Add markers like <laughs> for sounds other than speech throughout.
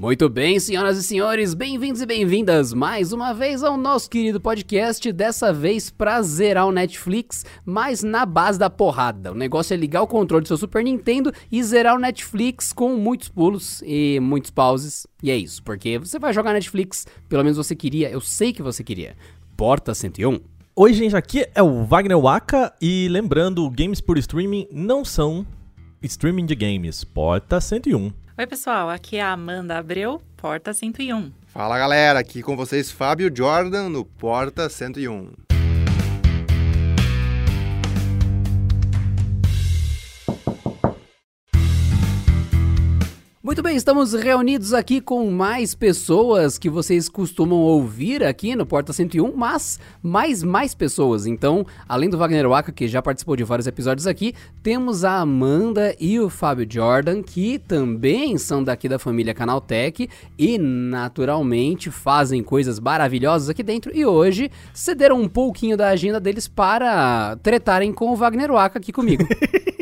Muito bem, senhoras e senhores, bem-vindos e bem-vindas mais uma vez ao nosso querido podcast. Dessa vez pra zerar o Netflix, mas na base da porrada. O negócio é ligar o controle do seu Super Nintendo e zerar o Netflix com muitos pulos e muitos pauses. E é isso, porque você vai jogar Netflix, pelo menos você queria, eu sei que você queria. Porta 101. Oi, gente, aqui é o Wagner Waka e lembrando, games por streaming não são streaming de games. Porta 101. Oi, pessoal, aqui é a Amanda Abreu, Porta 101. Fala galera, aqui com vocês Fábio Jordan no Porta 101. Muito bem, estamos reunidos aqui com mais pessoas que vocês costumam ouvir aqui no Porta 101, mas mais mais pessoas. Então, além do Wagner Waka, que já participou de vários episódios aqui, temos a Amanda e o Fábio Jordan, que também são daqui da família Canaltech e naturalmente fazem coisas maravilhosas aqui dentro e hoje cederam um pouquinho da agenda deles para tretarem com o Wagner Waka aqui comigo. <laughs>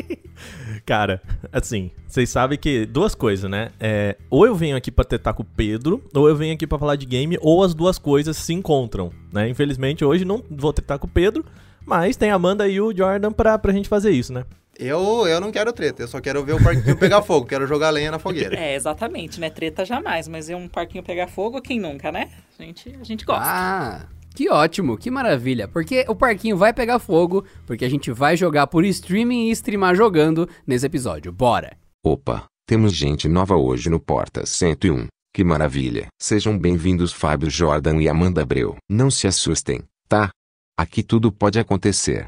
Cara, assim, vocês sabem que duas coisas, né? É, ou eu venho aqui pra tentar com o Pedro, ou eu venho aqui pra falar de game, ou as duas coisas se encontram, né? Infelizmente hoje não vou tentar com o Pedro, mas tem a Amanda e o Jordan pra, pra gente fazer isso, né? Eu, eu não quero treta, eu só quero ver o parquinho <laughs> pegar fogo, quero jogar lenha na fogueira. É, exatamente, né? Treta jamais, mas é um parquinho pegar fogo, quem nunca, né? A gente, a gente gosta. Ah, que ótimo, que maravilha. Porque o parquinho vai pegar fogo, porque a gente vai jogar por streaming e streamar jogando nesse episódio. Bora! Opa, temos gente nova hoje no Porta 101. Que maravilha. Sejam bem-vindos Fábio Jordan e Amanda Abreu. Não se assustem, tá? Aqui tudo pode acontecer.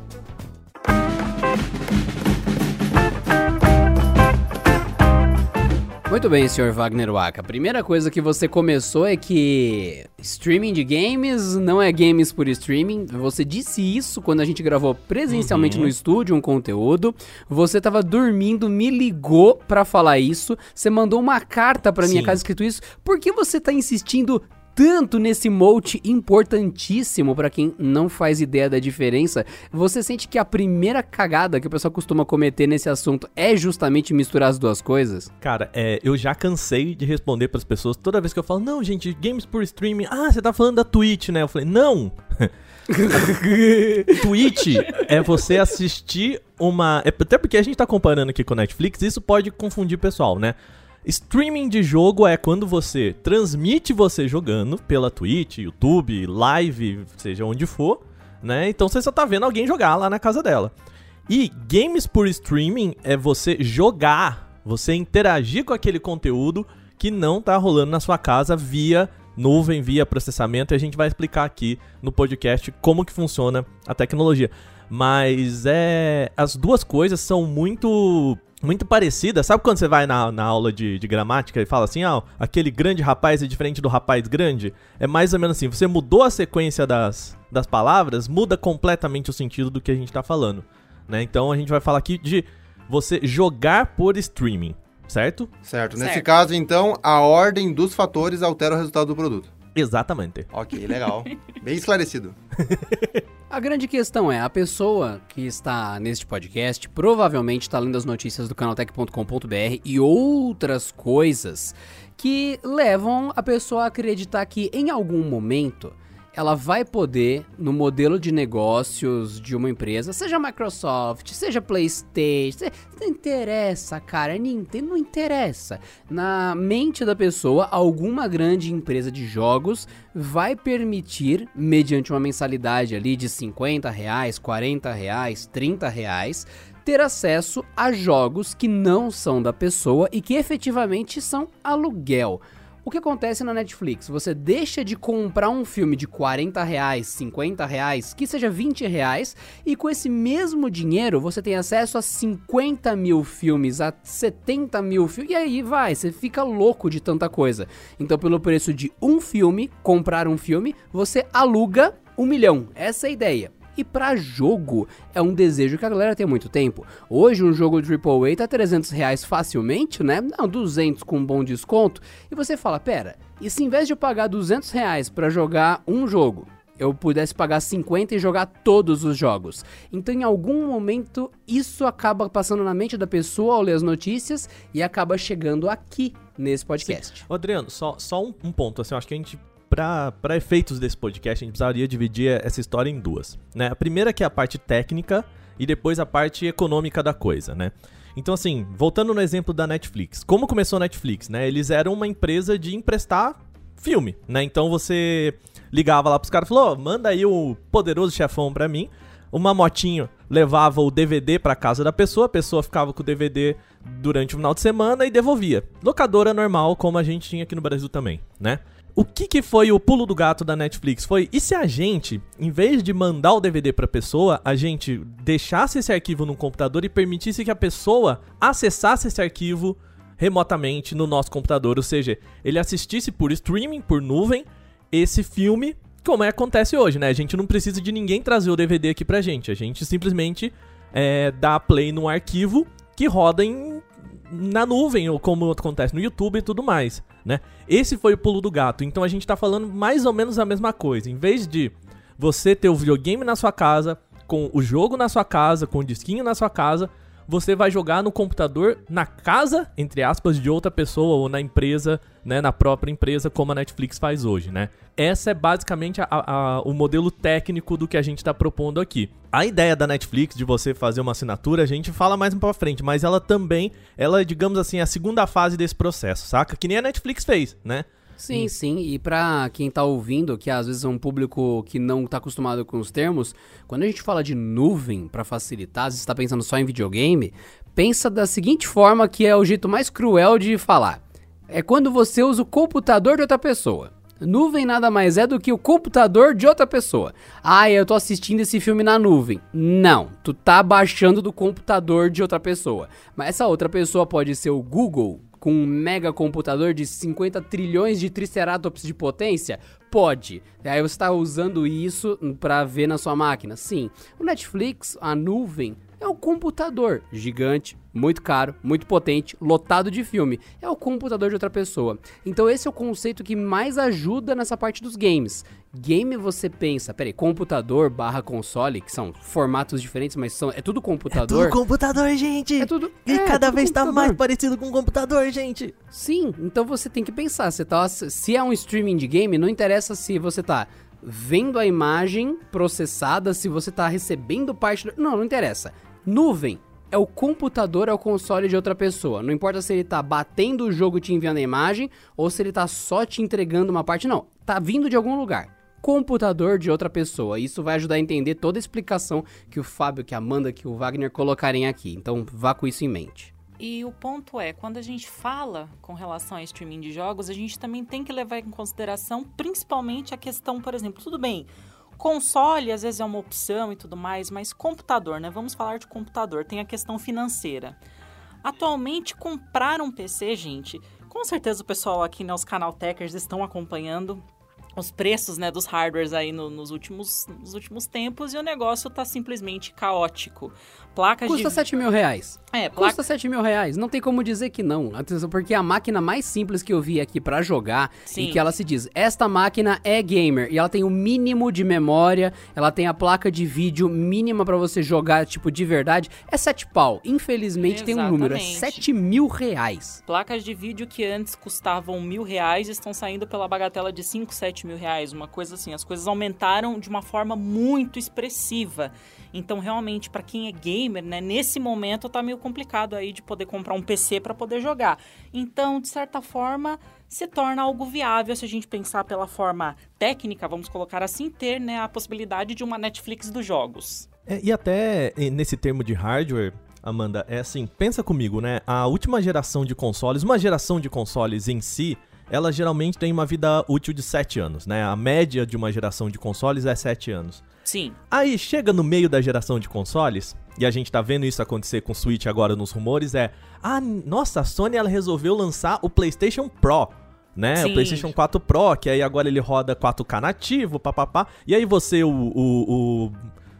Muito bem, senhor Wagner Waka. A primeira coisa que você começou é que streaming de games não é games por streaming. Você disse isso quando a gente gravou presencialmente Uhum. no estúdio um conteúdo. Você tava dormindo, me ligou pra falar isso. Você mandou uma carta pra minha casa escrito isso. Por que você tá insistindo tanto nesse mote importantíssimo pra quem não faz ideia da diferença, você sente que a primeira cagada que o pessoal costuma cometer nesse assunto é justamente misturar as duas coisas? Cara, é, eu já cansei de responder pras pessoas toda vez que eu falo, não, gente, games por streaming. Ah, você tá falando da Twitch, né? Eu falei, não! <laughs> Twitch é você assistir uma. é Até porque a gente tá comparando aqui com Netflix, isso pode confundir o pessoal, né? Streaming de jogo é quando você transmite você jogando pela Twitch, YouTube, live, seja onde for, né? Então você só tá vendo alguém jogar lá na casa dela. E games por streaming é você jogar, você interagir com aquele conteúdo que não tá rolando na sua casa via nuvem, via processamento, e a gente vai explicar aqui no podcast como que funciona a tecnologia. Mas é. As duas coisas são muito. Muito parecidas. Sabe quando você vai na, na aula de, de gramática e fala assim: ah, aquele grande rapaz é diferente do rapaz grande? É mais ou menos assim. Você mudou a sequência das, das palavras, muda completamente o sentido do que a gente tá falando. Né? Então a gente vai falar aqui de você jogar por streaming, certo? Certo, nesse Certo. caso então, a ordem dos fatores altera o resultado do produto. Exatamente. Ok, legal. Bem esclarecido. A grande questão é, a pessoa que está neste podcast provavelmente está lendo as notícias do canaltech.com.br e outras coisas que levam a pessoa a acreditar que em algum momento ela vai poder, no modelo de negócios de uma empresa, seja Microsoft, seja Playstation, não interessa, cara, Nintendo não interessa. Na mente da pessoa, alguma grande empresa de jogos vai permitir, mediante uma mensalidade ali de 50 reais, 40 reais, 30 reais, ter acesso a jogos que não são da pessoa e que efetivamente são aluguel. O que acontece na Netflix? Você deixa de comprar um filme de 40 reais, 50 reais, que seja 20 reais, e com esse mesmo dinheiro você tem acesso a 50 mil filmes, a 70 mil filmes, e aí vai, você fica louco de tanta coisa. Então, pelo preço de um filme, comprar um filme, você aluga um milhão. Essa é a ideia. E para jogo, é um desejo que a galera tem há muito tempo. Hoje, um jogo AAA tá 300 reais facilmente, né? Não, 200 com um bom desconto. E você fala, pera, e se em vez de eu pagar 200 reais pra jogar um jogo, eu pudesse pagar 50 e jogar todos os jogos. Então, em algum momento, isso acaba passando na mente da pessoa ao ler as notícias e acaba chegando aqui nesse podcast. Ô, Adriano, só, só um, um ponto, assim, eu acho que a gente para efeitos desse podcast, a gente precisaria dividir essa história em duas. Né? A primeira que é a parte técnica e depois a parte econômica da coisa, né? Então, assim, voltando no exemplo da Netflix. Como começou a Netflix, né? Eles eram uma empresa de emprestar filme, né? Então você ligava lá pros caras e falou, oh, manda aí o poderoso chefão pra mim. Uma motinho levava o DVD pra casa da pessoa, a pessoa ficava com o DVD durante o final de semana e devolvia. Locadora normal, como a gente tinha aqui no Brasil também, né? O que, que foi o pulo do gato da Netflix? Foi, e se a gente, em vez de mandar o DVD pra pessoa, a gente deixasse esse arquivo no computador e permitisse que a pessoa acessasse esse arquivo remotamente no nosso computador, ou seja, ele assistisse por streaming, por nuvem, esse filme, como é acontece hoje, né? A gente não precisa de ninguém trazer o DVD aqui pra gente, a gente simplesmente é, dá play num arquivo que roda em na nuvem, ou como acontece no YouTube e tudo mais, né? Esse foi o pulo do gato. Então a gente tá falando mais ou menos a mesma coisa. Em vez de você ter o videogame na sua casa, com o jogo na sua casa, com o disquinho na sua casa, você vai jogar no computador na casa, entre aspas, de outra pessoa ou na empresa, né, na própria empresa, como a Netflix faz hoje, né? Essa é basicamente a, a, o modelo técnico do que a gente está propondo aqui. A ideia da Netflix de você fazer uma assinatura, a gente fala mais pra frente, mas ela também, ela é, digamos assim, a segunda fase desse processo, saca? Que nem a Netflix fez, né? Sim, sim. E para quem tá ouvindo, que às vezes é um público que não tá acostumado com os termos, quando a gente fala de nuvem para facilitar, se está pensando só em videogame, pensa da seguinte forma que é o jeito mais cruel de falar. É quando você usa o computador de outra pessoa. Nuvem nada mais é do que o computador de outra pessoa. Ah, eu tô assistindo esse filme na nuvem. Não, tu tá baixando do computador de outra pessoa. Mas essa outra pessoa pode ser o Google, com um mega computador de 50 trilhões de triceratops de potência? Pode. Aí você está usando isso para ver na sua máquina? Sim. O Netflix, a nuvem, é o computador gigante, muito caro, muito potente, lotado de filme. É o computador de outra pessoa. Então esse é o conceito que mais ajuda nessa parte dos games. Game você pensa, peraí, computador barra console, que são formatos diferentes, mas são, é tudo computador. É tudo computador, gente! É tudo. E é, cada tudo vez tá computador. mais parecido com um computador, gente! Sim, então você tem que pensar, você tá, se é um streaming de game, não interessa se você tá vendo a imagem processada, se você tá recebendo parte do... Não, não interessa. Nuvem é o computador, é o console de outra pessoa. Não importa se ele tá batendo o jogo te enviando a imagem, ou se ele tá só te entregando uma parte, não. Tá vindo de algum lugar. Computador de outra pessoa. Isso vai ajudar a entender toda a explicação que o Fábio, que a Amanda, que o Wagner colocarem aqui. Então vá com isso em mente. E o ponto é, quando a gente fala com relação a streaming de jogos, a gente também tem que levar em consideração principalmente a questão, por exemplo, tudo bem, console às vezes é uma opção e tudo mais, mas computador, né? Vamos falar de computador, tem a questão financeira. Atualmente, comprar um PC, gente, com certeza o pessoal aqui, né, os canaltechers estão acompanhando os preços, né, dos hardwares aí no- nos, últimos, nos últimos tempos e o negócio tá simplesmente caótico. Placas Custa de... 7 mil reais. É, placa... Custa 7 mil reais. Não tem como dizer que não. Atenção, Porque a máquina mais simples que eu vi aqui pra jogar Sim. e que ela se diz: esta máquina é gamer e ela tem o mínimo de memória, ela tem a placa de vídeo mínima pra você jogar, tipo, de verdade, é 7 pau. Infelizmente tem um número, é Exatamente. 7 mil reais. Placas de vídeo que antes custavam mil reais estão saindo pela bagatela de 5, 7 mil reais. Uma coisa assim, as coisas aumentaram de uma forma muito expressiva. Então, realmente, para quem é gamer, né, nesse momento tá meio complicado aí de poder comprar um PC para poder jogar. Então, de certa forma, se torna algo viável se a gente pensar pela forma técnica, vamos colocar assim, ter né, a possibilidade de uma Netflix dos jogos. É, e até nesse termo de hardware, Amanda, é assim, pensa comigo, né? A última geração de consoles, uma geração de consoles em si, ela geralmente tem uma vida útil de 7 anos, né? A média de uma geração de consoles é 7 anos. Sim. Aí chega no meio da geração de consoles, e a gente tá vendo isso acontecer com o Switch agora nos rumores, é... Ah, nossa, a Sony ela resolveu lançar o PlayStation Pro, né? Sim. O PlayStation 4 Pro, que aí agora ele roda 4K nativo, papapá. E aí você, o, o, o,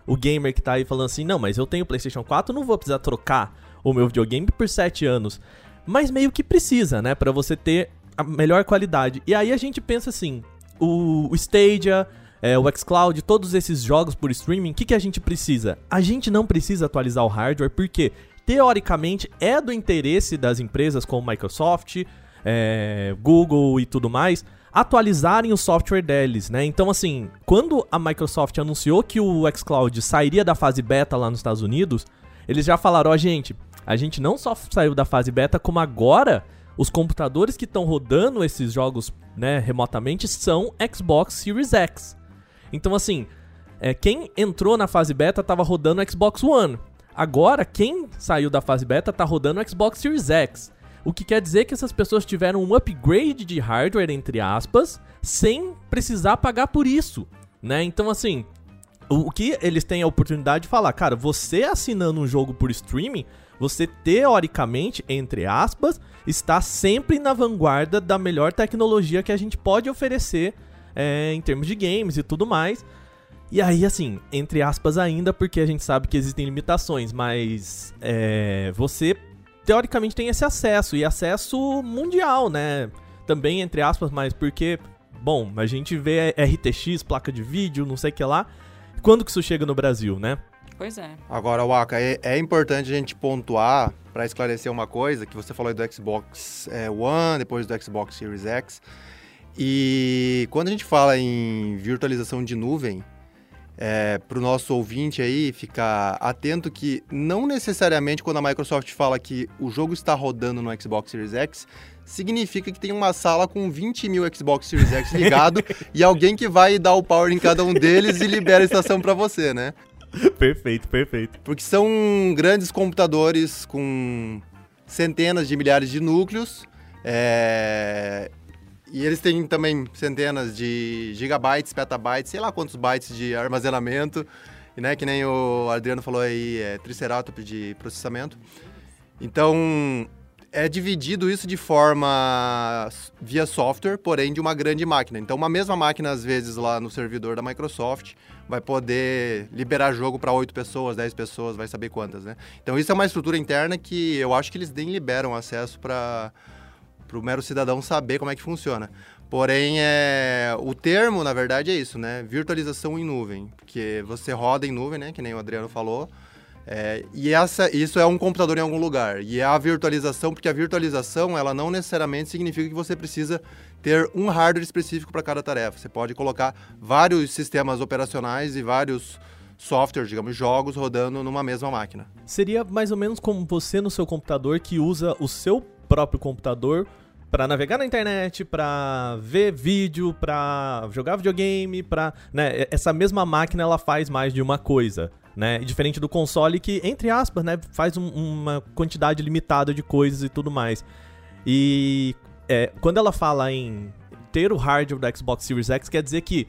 o gamer que tá aí falando assim, não, mas eu tenho PlayStation 4, não vou precisar trocar o meu videogame por 7 anos. Mas meio que precisa, né? Pra você ter a melhor qualidade. E aí a gente pensa assim, o, Stadia, é, o xCloud, todos esses jogos por streaming, o que, que a gente precisa? A gente não precisa atualizar o hardware, porque teoricamente é do interesse das empresas como Microsoft, é, Google e tudo mais, atualizarem o software deles, né? Então, assim, quando a Microsoft anunciou que o xCloud sairia da fase beta lá nos Estados Unidos, eles já falaram, ó, gente, a gente não só saiu da fase beta, como agora os computadores que estão rodando esses jogos, né, remotamente são Xbox Series X. Então, assim, é, quem entrou na fase beta tava rodando Xbox One. Agora, quem saiu da fase beta tá rodando Xbox Series X. O que quer dizer que essas pessoas tiveram um upgrade de hardware, entre aspas, sem precisar pagar por isso, né? Então, assim, o que eles têm a oportunidade de falar, cara, você assinando um jogo por streaming, você teoricamente, entre aspas, está sempre na vanguarda da melhor tecnologia que a gente pode oferecer é, em termos de games e tudo mais. E aí, assim, entre aspas ainda, porque a gente sabe que existem limitações, mas é, você teoricamente tem esse acesso, e acesso mundial, né? Também, entre aspas, mas porque, bom, a gente vê RTX, placa de vídeo, não sei o que lá. Quando que isso chega no Brasil, né? Pois é. Agora, Waka, é, é importante a gente pontuar para esclarecer uma coisa que você falou do Xbox é, One, depois do Xbox Series X. E quando a gente fala em virtualização de nuvem, é, para o nosso ouvinte aí ficar atento que não necessariamente quando a Microsoft fala que o jogo está rodando no Xbox Series X, significa que tem uma sala com 20 mil Xbox Series X ligado <laughs> e alguém que vai dar o power em cada um deles e libera a estação para você, né? <laughs> perfeito, perfeito. Porque são grandes computadores com centenas de milhares de núcleos. é, E eles têm também centenas de gigabytes, petabytes, sei lá quantos bytes de armazenamento. E, né, que nem o Adriano falou aí, é triceratops de processamento. Então, é dividido isso de forma via software, porém de uma grande máquina. Então, uma mesma máquina, às vezes, lá no servidor da Microsoft, vai poder liberar jogo para 8 pessoas, 10 pessoas, vai saber quantas, né? Então, isso é uma estrutura interna que eu acho que eles nem liberam acesso para o mero cidadão saber como é que funciona. Porém, é, o termo, na verdade, é isso, né? Virtualização em nuvem. Porque você roda em nuvem, né? Que nem o Adriano falou. É, e essa, isso é um computador em algum lugar. E é a virtualização, porque a virtualização, ela não necessariamente significa que você precisa ter um hardware específico para cada tarefa. Você pode colocar vários sistemas operacionais e vários softwares, digamos, jogos rodando numa mesma máquina. Seria mais ou menos como você no seu computador que usa o seu próprio computador pra navegar na internet, pra ver vídeo, pra jogar videogame, pra, né, essa mesma máquina ela faz mais de uma coisa, né? Diferente do console que, entre aspas, né, faz um- uma quantidade limitada de coisas e tudo mais. E é, quando ela fala em ter o hardware do Xbox Series X, quer dizer que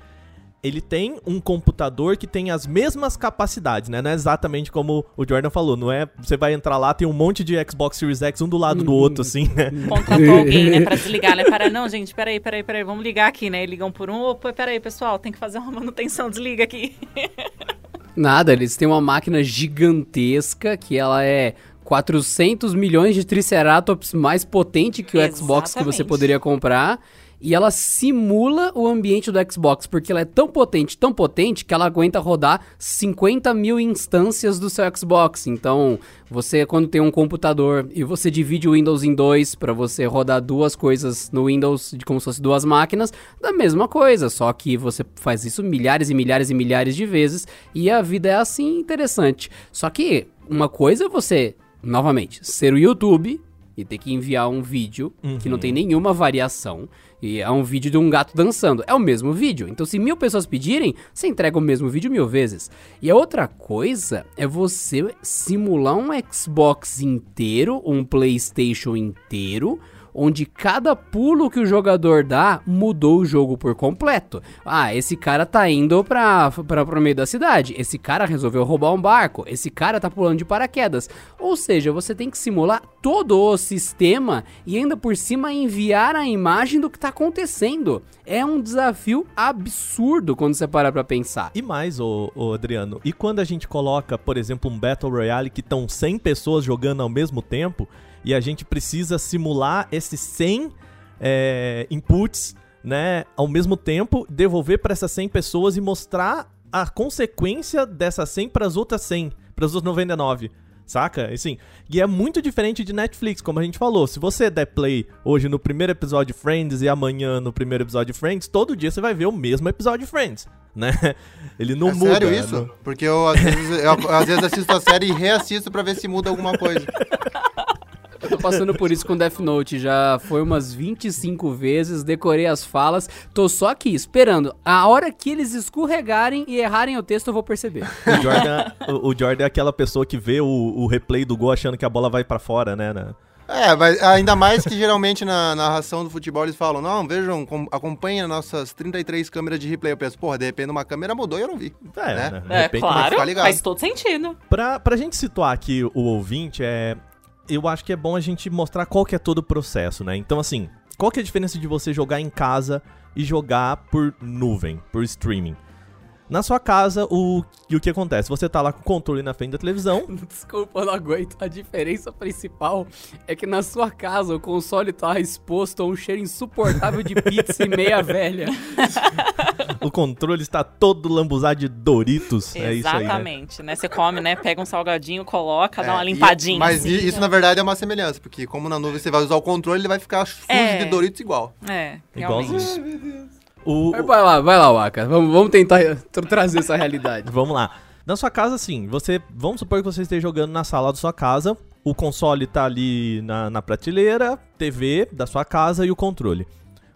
ele tem um computador que tem as mesmas capacidades, né? Não é exatamente como o Jordan falou, não é? Você vai entrar lá, tem um monte de Xbox Series X um do lado do outro, assim, né? Contratou <laughs> alguém, né, pra desligar, né? Para, não, gente, peraí, peraí, peraí, vamos ligar aqui, né? E ligam por um, opa, peraí, pessoal, tem que fazer uma manutenção, desliga aqui. <laughs> Nada, eles têm uma máquina gigantesca que ela é 400 milhões de triceratops mais potente que o Xbox que você Exatamente. poderia comprar. E ela simula o ambiente do Xbox, porque ela é tão potente, tão potente, que ela aguenta rodar 50 mil instâncias do seu Xbox. Então, você, quando tem um computador e você divide o Windows em dois para você rodar duas coisas no Windows, de como se fosse duas máquinas, da mesma coisa. Só que você faz isso milhares e milhares e milhares de vezes e a vida é assim interessante. Só que uma coisa é você, novamente, ser o YouTube e ter que enviar um vídeo que não tem nenhuma variação. E é um vídeo de um gato dançando. É o mesmo vídeo. Então, se mil pessoas pedirem, você entrega o mesmo vídeo mil vezes. E a outra coisa é você simular um Xbox inteiro, um PlayStation inteiro, onde cada pulo que o jogador dá mudou o jogo por completo. Ah, esse cara tá indo pra, pra, pro meio da cidade, esse cara resolveu roubar um barco, esse cara tá pulando de paraquedas. Ou seja, você tem que simular todo o sistema e ainda por cima enviar a imagem do que tá acontecendo. É um desafio absurdo quando você para pra pensar. E mais, ô, ô, Adriano, e quando a gente coloca, por exemplo, um Battle Royale que estão 100 pessoas jogando ao mesmo tempo e a gente precisa simular esses 100 é, inputs, né, ao mesmo tempo, devolver para essas 100 pessoas e mostrar a consequência dessas 100 para as outras 100, para as outras 99. Saca? Assim, e é muito diferente de Netflix, como a gente falou. Se você der play hoje no primeiro episódio de Friends e amanhã no primeiro episódio de Friends, todo dia você vai ver o mesmo episódio de Friends, né? <laughs> Ele não é muda. sério isso? não- Porque eu às, vezes, eu às vezes assisto a série e reassisto pra ver se muda alguma coisa. <laughs> Eu tô passando por isso com Death Note, já foi umas 25 vezes, decorei as falas, tô só aqui esperando. A hora que eles escorregarem e errarem o texto, eu vou perceber. O Jordan, o, o Jordan é aquela pessoa que vê o, o replay do gol achando que a bola vai pra fora, né? né? É, mas ainda mais que geralmente na narração do futebol eles falam, não, vejam, com- acompanhem nossas 33 câmeras de replay. Eu penso, porra, de repente uma câmera mudou e eu não vi. É, Né? né? De É, repente, claro, faz todo sentido. Pra, pra gente situar aqui o ouvinte, é, eu acho que é bom a gente mostrar qual que é todo o processo, né? Então, assim, qual que é a diferença de você jogar em casa e jogar por nuvem, por streaming? Na sua casa, o, e o que acontece? Você tá lá com o controle na frente da televisão, <laughs> Desculpa, eu não aguento. A diferença principal é que na sua casa o console tá exposto a um cheiro insuportável de pizza e meia <laughs> velha. o controle está todo lambuzado de Doritos. É isso aí, né? Exatamente, né? Você come, né? Pega um salgadinho, coloca, dá uma É, e- limpadinha. mas assim. isso na verdade é uma semelhança, porque como na nuvem você vai usar o controle, ele vai ficar sujo É. de Doritos igual. É, Igualzinho. realmente. O, Mas vai lá, vai lá, Waka. Vamos, vamos tentar <laughs> tra- trazer essa realidade. <laughs> Vamos lá. Na sua casa, sim, você. Vamos supor que você esteja jogando na sala da sua casa. O console tá ali na, na prateleira, TV da sua casa e o controle.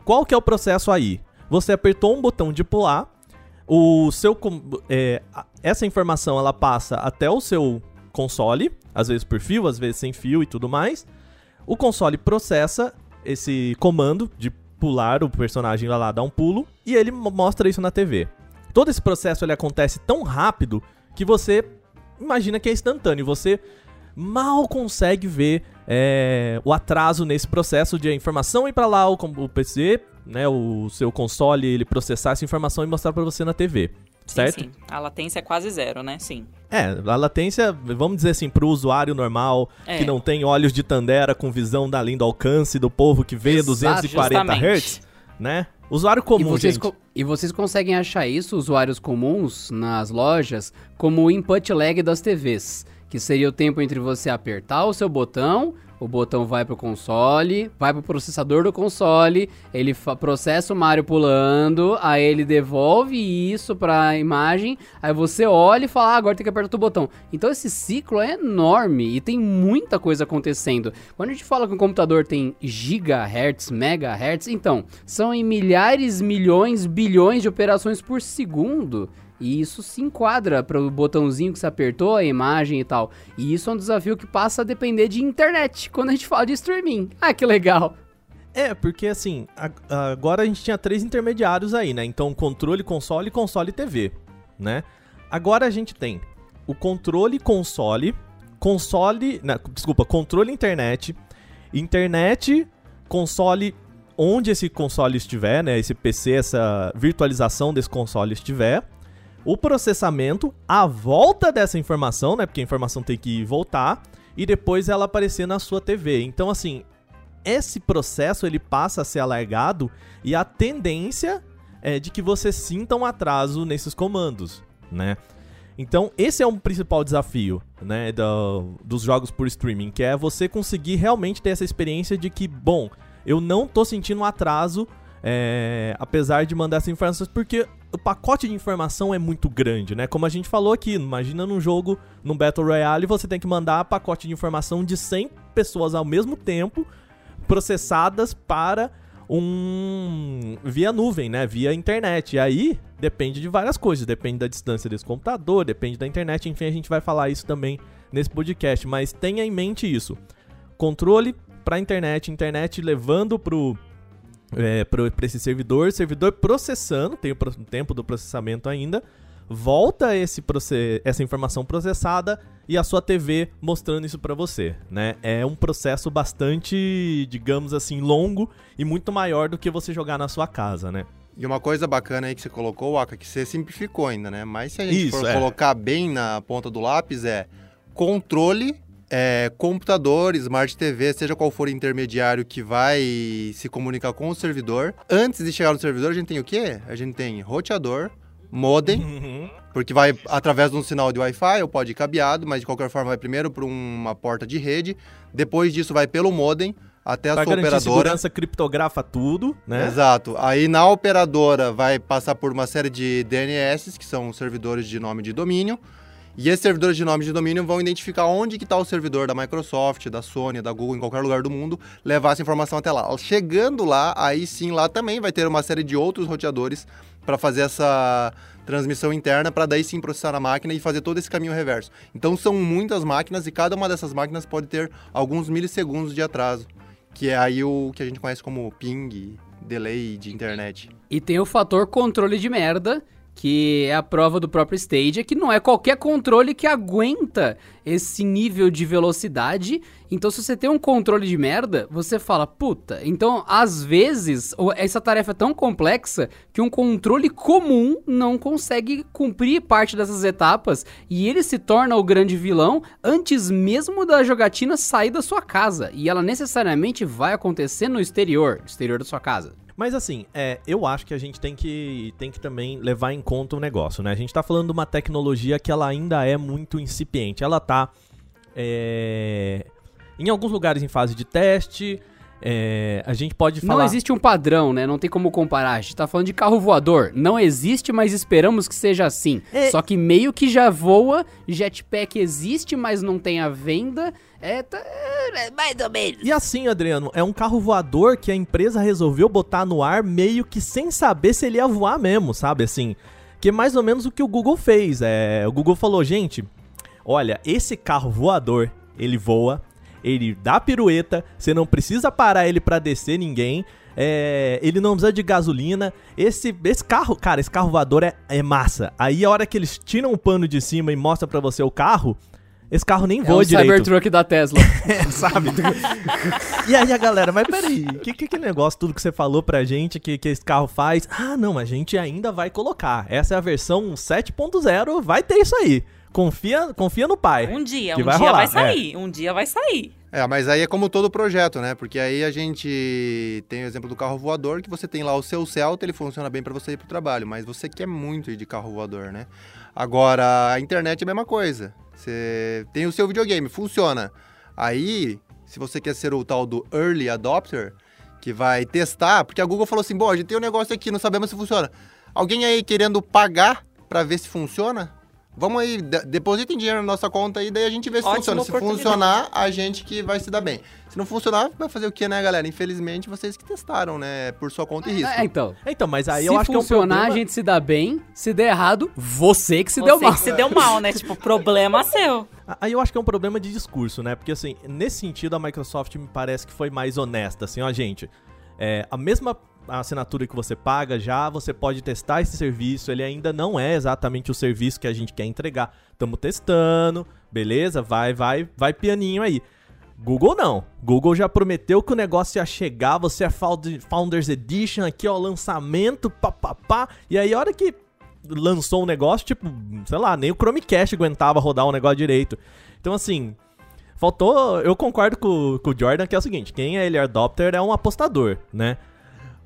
Qual que é o processo aí? Você apertou um botão de pular, o seu. é, essa informação ela passa até o seu console, às vezes por fio, às vezes sem fio e tudo mais. O console processa esse comando de pular o personagem lá, lá dá um pulo e ele mo- mostra isso na TV. Todo esse processo ele acontece tão rápido que você imagina que é instantâneo. Você mal consegue ver é, o atraso nesse processo de a informação ir pra lá, o, o PC, né, o seu console, ele processar essa informação e mostrar pra você na TV. Certo? Sim, sim. A latência é quase zero, né? Sim. É, a latência, vamos dizer assim, pro usuário normal, É. que não tem olhos de Tandera com visão da do alcance do povo que vê Exato, 240 justamente. Hz, né? Usuário E comum, vocês, gente. co- e vocês conseguem achar isso, usuários comuns, nas lojas, como o input lag das TVs. Que seria o tempo entre você apertar o seu botão, o botão vai pro console, vai pro processador do console, ele processa o Mario pulando, aí ele devolve isso pra imagem, aí você olha e fala, ah, agora tem que apertar outro botão. Então esse ciclo é enorme e tem muita coisa acontecendo. Quando a gente fala que o computador tem gigahertz, megahertz, então, são em milhares, milhões, bilhões de operações por segundo. E isso se enquadra para o botãozinho que você apertou, a imagem e tal. E isso é um desafio que passa a depender de internet quando a gente fala de streaming. Ah, que legal! É, porque assim, agora a gente tinha três intermediários aí, né? Então, controle, console, console e TV, né? Agora a gente tem o controle, console, console, não, desculpa, controle, internet, internet, console, onde esse console estiver, né? Esse PC, essa virtualização desse console estiver, o processamento, a volta dessa informação, né? Porque a informação tem que voltar e depois ela aparecer na sua TV. Então, assim, esse processo ele passa a ser alargado e a tendência é de que você sinta um atraso nesses comandos, né? Então, esse é um principal desafio, né, do- dos jogos por streaming, que é você conseguir realmente ter essa experiência de que, bom, eu não tô sentindo um atraso, é, apesar de mandar essas informações, porque o pacote de informação é muito grande, né? Como a gente falou aqui, imagina num jogo, num Battle Royale, você tem que mandar pacote de informação de 100 pessoas ao mesmo tempo, processadas para um via nuvem, né? Via internet. E aí depende de várias coisas, depende da distância desse computador, depende da internet, enfim, a gente vai falar isso também nesse podcast, mas tenha em mente isso. Controle, para internet, internet levando pro é, para esse servidor, servidor processando, tem o tempo do processamento ainda, volta esse essa informação processada e a sua TV mostrando isso para você, né? É um processo bastante, digamos assim, longo e muito maior do que você jogar na sua casa, né? E uma coisa bacana aí que você colocou, Waka, que você simplificou ainda, né? Mas se a gente Isso, for é. colocar bem na ponta do lápis, é controle, é, computador, Smart TV, seja qual for o intermediário que vai se comunicar com o servidor. Antes de chegar no servidor, a gente tem o quê? A gente tem roteador, modem, porque vai através de um sinal de Wi-Fi ou pode ir cabeado, mas de qualquer forma vai primeiro para uma porta de rede, depois disso vai pelo modem até a Pra sua operadora. segurança, criptografa tudo, né? Exato. Aí na operadora vai passar por uma série de DNS, que são servidores de nome de domínio. E esses servidores de nome de domínio vão identificar onde que está o servidor da Microsoft, da Sony, da Google, em qualquer lugar do mundo, levar essa informação até lá. Chegando lá, aí sim, lá também vai ter uma série de outros roteadores para fazer essa transmissão interna, para daí sim processar a máquina e fazer todo esse caminho reverso. Então são muitas máquinas e cada uma dessas máquinas pode ter alguns milissegundos de atraso, que é aí o que a gente conhece como ping, delay de internet. E tem o fator controle de merda, que é a prova do próprio Stadia, que não é qualquer controle que aguenta esse nível de velocidade. Então, se você tem um controle de merda, você fala, puta. Então, às vezes, essa tarefa é tão complexa que um controle comum não consegue cumprir parte dessas etapas e ele se torna o grande vilão antes mesmo da jogatina sair da sua casa. E ela necessariamente vai acontecer no exterior, no exterior da sua casa. Mas assim, é, eu acho que a gente tem que, tem que também levar em conta o negócio, né? A gente tá falando de uma tecnologia que ela ainda é muito incipiente. Ela tá é, em alguns lugares em fase de teste. É, a gente pode falar. Não existe um padrão, né? Não tem como comparar. A gente tá falando de carro voador. Não existe, mas esperamos que seja assim. É- Só que meio que já voa, jetpack existe, mas não tem a venda. É, tá, é mais ou menos. E assim, Adriano, é um carro voador que a empresa resolveu botar no ar meio que sem saber se ele ia voar mesmo, sabe? Assim, que é mais ou menos o que o Google fez. É, o Google falou, gente, olha, esse carro voador, ele voa, ele dá pirueta, você não precisa parar ele pra descer ninguém. é, ele não precisa de gasolina. Esse, esse carro, cara, esse carro voador é, é massa. Aí a hora que eles tiram o pano de cima e mostram pra você o carro, esse carro nem É voa o direito. Cybertruck da Tesla. <laughs> sabe? e aí a galera, mas peraí, que, que que negócio, tudo que você falou pra gente que, que esse carro faz? Ah, não, a gente ainda vai colocar. Essa é a versão 7.0, vai ter isso aí. Confia, confia no pai. Um dia, Que um vai dia rolar, vai sair. Um dia vai sair. É, mas aí é como todo projeto, né? Porque aí a gente tem o exemplo do carro voador, que você tem lá o seu Celta, ele funciona bem para você ir pro trabalho, mas você quer muito ir de carro voador, né? Agora, a internet é a mesma coisa. Você tem o seu videogame, funciona. Aí, se você quer ser o tal do early adopter, que vai testar, porque a Google falou assim: bom, a gente tem um negócio aqui, não sabemos se funciona. Alguém aí querendo pagar para ver se funciona? Vamos aí, de- depositem dinheiro na nossa conta aí, daí a gente vê se Ótima funciona. Se funcionar, a gente que vai se dar bem. Se não funcionar, vai fazer o que, né, galera? Infelizmente, vocês que testaram, né? Por sua conta e risco. é, então. Então, mas aí se eu acho que é um funcionar, problema... a gente se dá bem. Se der errado, você que se Você deu mal. que se deu mal, né? Tipo, problema seu. <laughs> Aí eu acho que é um problema de discurso, né? Porque assim, nesse sentido a Microsoft me parece que foi mais honesta, assim, ó, gente, é, a mesma assinatura que você paga já, você pode testar esse serviço, ele ainda não é exatamente o serviço que a gente quer entregar. Estamos testando, beleza? Vai, vai, vai pianinho aí. Google não. Google já prometeu que o negócio ia chegar, você é Found- Founders Edition aqui, ó, lançamento, papapá. E aí a hora que lançou um negócio, tipo, sei lá, nem o Chromecast aguentava rodar um negócio direito. Então, assim, faltou. Eu concordo com, com o Jordan que é o seguinte: quem é early adopter é um apostador, né?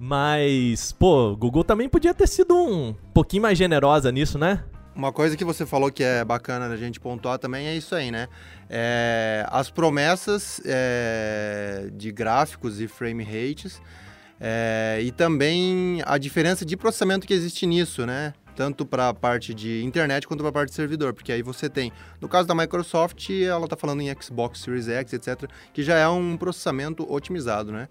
Mas, pô, Google também podia ter sido um pouquinho mais generosa nisso, né? Uma coisa que você falou que é bacana a gente pontuar também é isso aí, né? É, as promessas é, de gráficos e frame rates é, e também a diferença de processamento que existe nisso, né? Tanto para a parte de internet quanto para a parte de servidor, porque aí você tem, no caso da Microsoft, ela está falando em Xbox Series X, etc., que já é um processamento otimizado, né?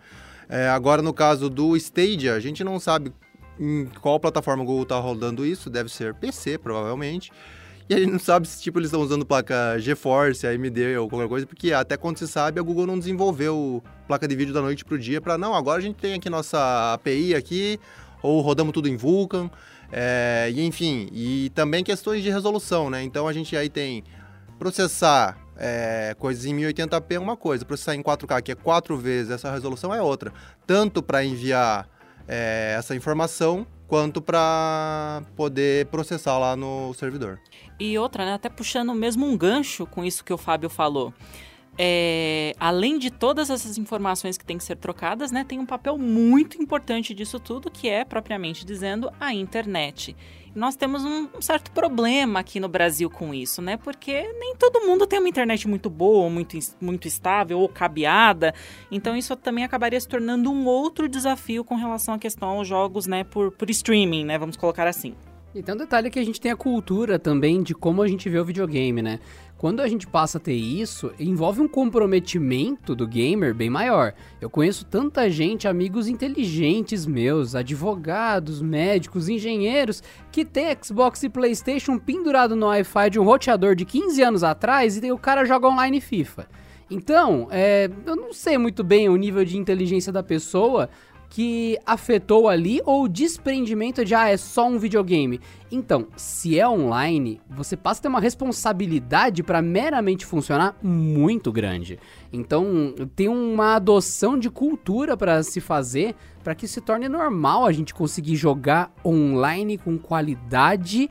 É, agora, no caso do Stadia, a gente não sabe em qual plataforma o Google está rodando isso, deve ser PC, provavelmente. E a gente não sabe se tipo eles estão usando placa GeForce, AMD ou qualquer coisa, porque até quando se sabe, a Google não desenvolveu placa de vídeo da noite pro dia para não, agora a gente tem aqui nossa API aqui, ou rodamos tudo em Vulkan, é, e enfim, e também questões de resolução, né? Então a gente aí tem processar é, coisas em 1080p é uma coisa, processar em 4K, que é quatro vezes essa resolução, é outra. Tanto para enviar é, essa informação, quanto para poder processar lá no servidor. E outra, né, até puxando mesmo um gancho com isso que o Fábio falou. É, além de todas essas informações que têm que ser trocadas, né, tem um papel muito importante disso tudo, que é, propriamente dizendo, a internet. Nós temos um, certo problema aqui no Brasil com isso, né? Porque nem todo mundo tem uma internet muito boa, muito, muito estável ou cabeada. Então isso também acabaria se tornando um outro desafio com relação à questão aos jogos, né, por, por streaming, né? Vamos colocar assim. E tem um detalhe que a gente tem a cultura também de como a gente vê o videogame, né? Quando a gente passa a ter isso, envolve um comprometimento do gamer bem maior. Eu conheço tanta gente, amigos inteligentes meus, advogados, médicos, engenheiros, que tem Xbox e PlayStation pendurado no Wi-Fi de um roteador de 15 anos atrás e o cara joga online FIFA. Então, é, eu não sei muito bem o nível de inteligência da pessoa, que afetou ali ou desprendimento de, ah, é só um videogame. Então, se é online, você passa a ter uma responsabilidade para meramente funcionar muito grande. Então, tem uma adoção de cultura para se fazer para que se torne normal a gente conseguir jogar online com qualidade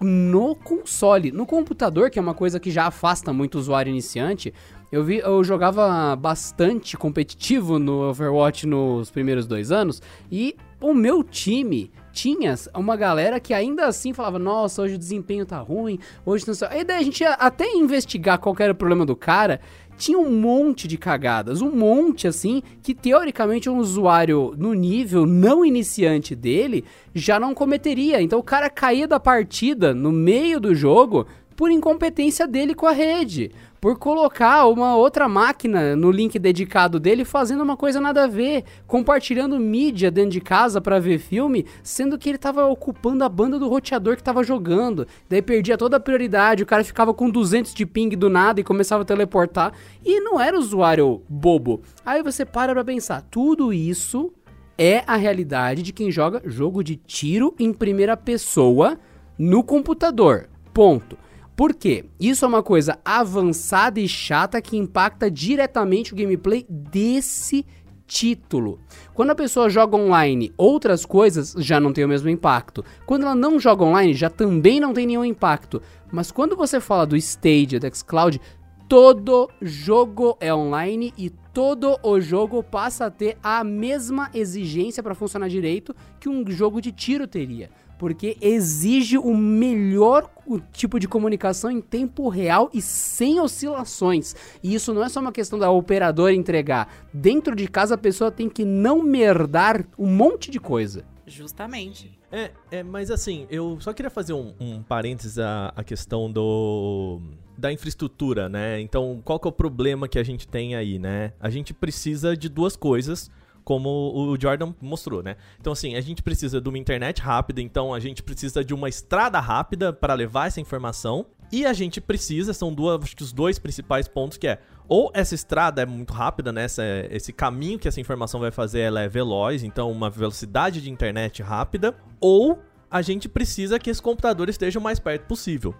no console. No computador, que é uma coisa que já afasta muito o usuário iniciante, eu vi, eu jogava bastante competitivo no Overwatch nos primeiros dois anos e o meu time tinha uma galera que ainda assim falava: Nossa, hoje o desempenho tá ruim, hoje não sei. Aí daí a gente ia até investigar qual era o problema do cara. Tinha um monte de cagadas, um monte assim, que teoricamente um usuário no nível não iniciante dele já não cometeria. Então o cara caía da partida no meio do jogo por incompetência dele com a rede por colocar uma outra máquina no link dedicado dele fazendo uma coisa nada a ver, compartilhando mídia dentro de casa para ver filme, sendo que ele tava ocupando a banda do roteador que tava jogando. Daí perdia toda a prioridade, o cara ficava com 200 de ping do nada e começava a teleportar e não era usuário bobo. Aí você para pra pensar, tudo isso é a realidade de quem joga jogo de tiro em primeira pessoa no computador. Ponto. Por quê? Isso é uma coisa avançada e chata que impacta diretamente o gameplay desse título. Quando a pessoa joga online, outras coisas já não tem o mesmo impacto. Quando ela não joga online, já também não tem nenhum impacto. Mas quando você fala do Stadia, do xCloud, todo jogo é online e todo o jogo passa a ter a mesma exigência para funcionar direito que um jogo de tiro teria porque exige o melhor tipo de comunicação em tempo real e sem oscilações. E isso não é só uma questão da operadora entregar. Dentro de casa a pessoa tem que não merdar um monte de coisa. Justamente. É, é mas assim, eu só queria fazer um, um parênteses à, à questão do da infraestrutura, né? Então, qual que é o problema que a gente tem aí, né? A gente precisa de duas coisas como o Jordan mostrou, né? Então, assim, a gente precisa de uma internet rápida, então a gente precisa de uma estrada rápida para levar essa informação. E a gente precisa, são duas, acho que os dois principais pontos que é ou essa estrada é muito rápida, né? Essa, esse caminho que essa informação vai fazer ela é veloz, então uma velocidade de internet rápida, ou a gente precisa que esse computador esteja o mais perto possível.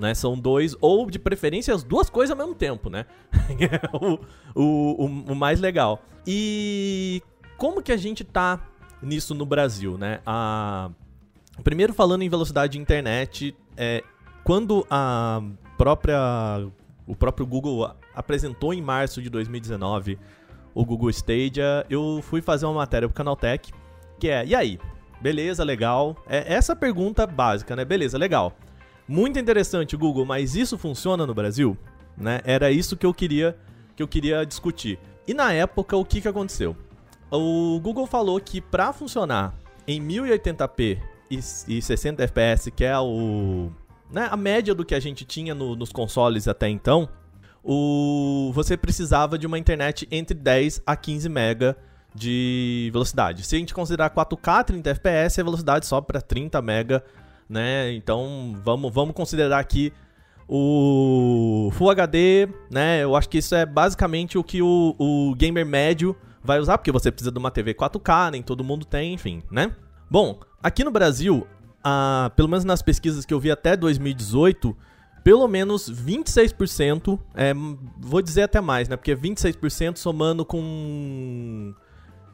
Né, são dois, ou de preferência as duas coisas ao mesmo tempo, né? <laughs> O, o, o, o mais legal. E como que a gente tá nisso no Brasil, né? A... Primeiro falando em velocidade de internet, é, quando a própria o próprio Google apresentou em março de 2019 o Google Stadia, eu fui fazer uma matéria pro Canaltech, que é, e aí? Beleza, legal. É essa pergunta básica, né? Beleza, legal. Muito interessante, Google, mas isso funciona no Brasil? Né? Era isso que eu queria que eu queria discutir. E na época, o que, que aconteceu? O Google falou que para funcionar em 1080p e, e 60 fps, que é o, né, a média do que a gente tinha no, nos consoles até então, o, você precisava de uma internet entre 10 a 15 mega de velocidade. Se a gente considerar 4K 30 fps, a velocidade sobe para 30 mega né? Então vamos, vamos considerar aqui o Full HD, né? Eu acho que isso é basicamente o que o, o gamer médio vai usar, porque você precisa de uma TV 4K, nem todo mundo tem, enfim, né? Bom, aqui no Brasil, a, pelo menos nas pesquisas que eu vi até 2018, pelo menos 26%, é, vou dizer até mais, né? Porque 26% somando com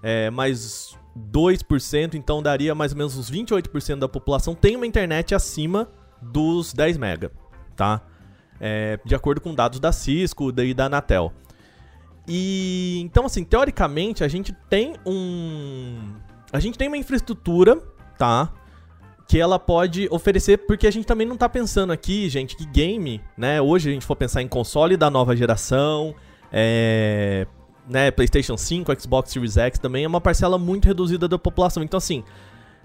é, mais 2%, então daria mais ou menos uns 28% da população tem uma internet acima dos 10 mega, tá? É, de acordo com dados da Cisco e da Anatel. E então assim, teoricamente a gente tem um a gente tem uma infraestrutura, tá? Que ela pode oferecer, porque a gente também não tá pensando aqui, gente, que game, né? Hoje a gente for pensar em console da nova geração, é, né, PlayStation 5, Xbox Series X também é uma parcela muito reduzida da população. Então assim,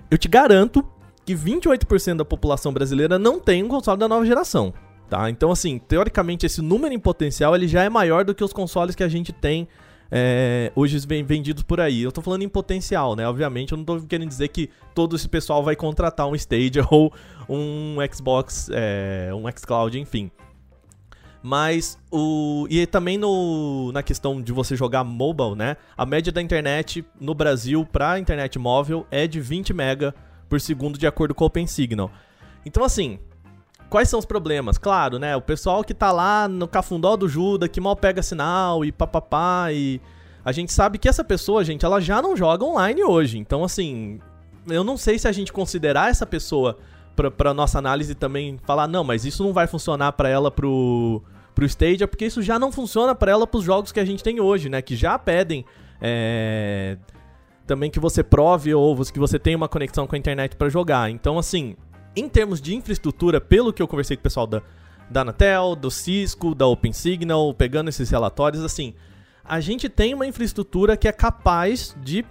eu te garanto que 28% da população brasileira não tem um console da nova geração. Tá? Então, assim, teoricamente, esse número em potencial ele já é maior do que os consoles que a gente tem é, hoje vendidos por aí. Eu tô falando em potencial, né? Obviamente, eu não tô querendo dizer que todo esse pessoal vai contratar um Stadia <laughs> ou um Xbox, é, um xCloud, enfim. Mas o. E também no, na questão de você jogar mobile, né? A média da internet no Brasil para internet móvel é de 20 mega por segundo, de acordo com o OpenSignal. Então, assim, Quais são os problemas? Claro, né? O pessoal que tá lá no cafundó do Juda, que mal pega sinal e papapá e. A gente sabe que essa pessoa, gente, ela já não joga online hoje. Então, assim, eu não sei se a gente considerar essa pessoa pra nossa análise também falar, não, mas isso não vai funcionar para ela pro, pro Stadia, porque isso já não funciona para ela pros jogos que a gente tem hoje, né? Que já pedem. É, também que você prove ou que você tenha uma conexão com a internet para jogar. Então, assim, em termos de infraestrutura, pelo que eu conversei com o pessoal da, da Anatel, do Cisco, da OpenSignal, pegando esses relatórios, assim, a gente tem uma infraestrutura que é capaz de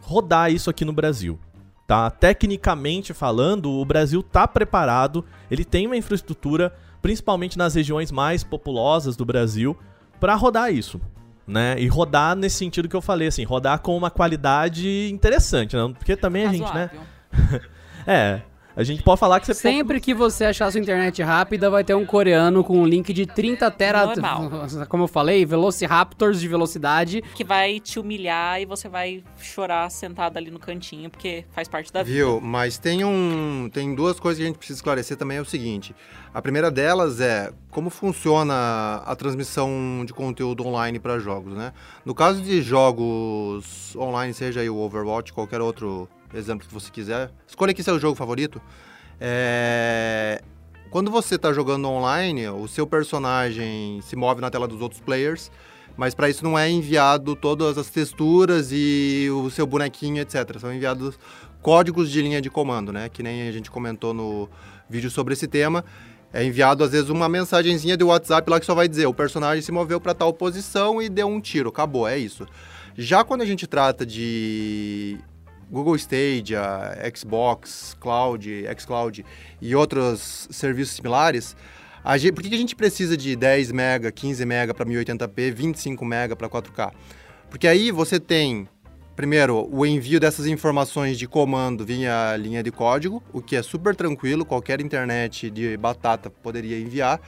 rodar isso aqui no Brasil. Tá? Tecnicamente falando, o Brasil está preparado, ele tem uma infraestrutura, principalmente nas regiões mais populosas do Brasil, para rodar isso. Né? E rodar nesse sentido que eu falei, assim, rodar com uma qualidade interessante, né? Porque também a gente, né? <laughs> é, a gente pode falar que você Sempre pode... que você achar sua internet rápida, vai ter um coreano com um link de 30 tera. <laughs> Como eu falei, Velociraptors de velocidade. Que vai te humilhar e você vai chorar sentado ali no cantinho, porque faz parte da vida. Viu? Mas tem um. Tem duas coisas que a gente precisa esclarecer também. É o seguinte: a primeira delas é como funciona a transmissão de conteúdo online para jogos, né? No caso de jogos online, seja aí o Overwatch, qualquer outro exemplo que você quiser. Escolha aqui seu jogo favorito. É... Quando você está jogando online, o seu personagem se move na tela dos outros players, mas para isso não é enviado todas as texturas e o seu bonequinho, etc. São enviados códigos de linha de comando, né? Que nem a gente comentou no vídeo sobre esse tema. É enviado às vezes uma mensagenzinha de WhatsApp lá que só vai dizer o personagem se moveu para tal posição e deu um tiro, acabou, é isso. Já quando a gente trata de Google Stadia, Xbox, Cloud, xCloud e outros serviços similares, gente, por que a gente precisa de 10 MB, 15 MB para 1080p, 25 MB para 4K? Porque aí você tem, primeiro, o envio dessas informações de comando via linha de código, o que é super tranquilo, qualquer internet de batata poderia enviar.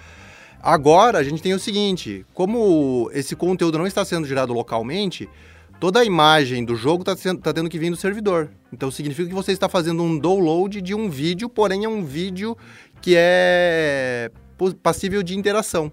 Agora a gente tem o seguinte: como esse conteúdo não está sendo gerado localmente, toda a imagem do jogo está tá tendo que vir do servidor. Então significa que você está fazendo um download de um vídeo, porém é um vídeo que é passível de interação.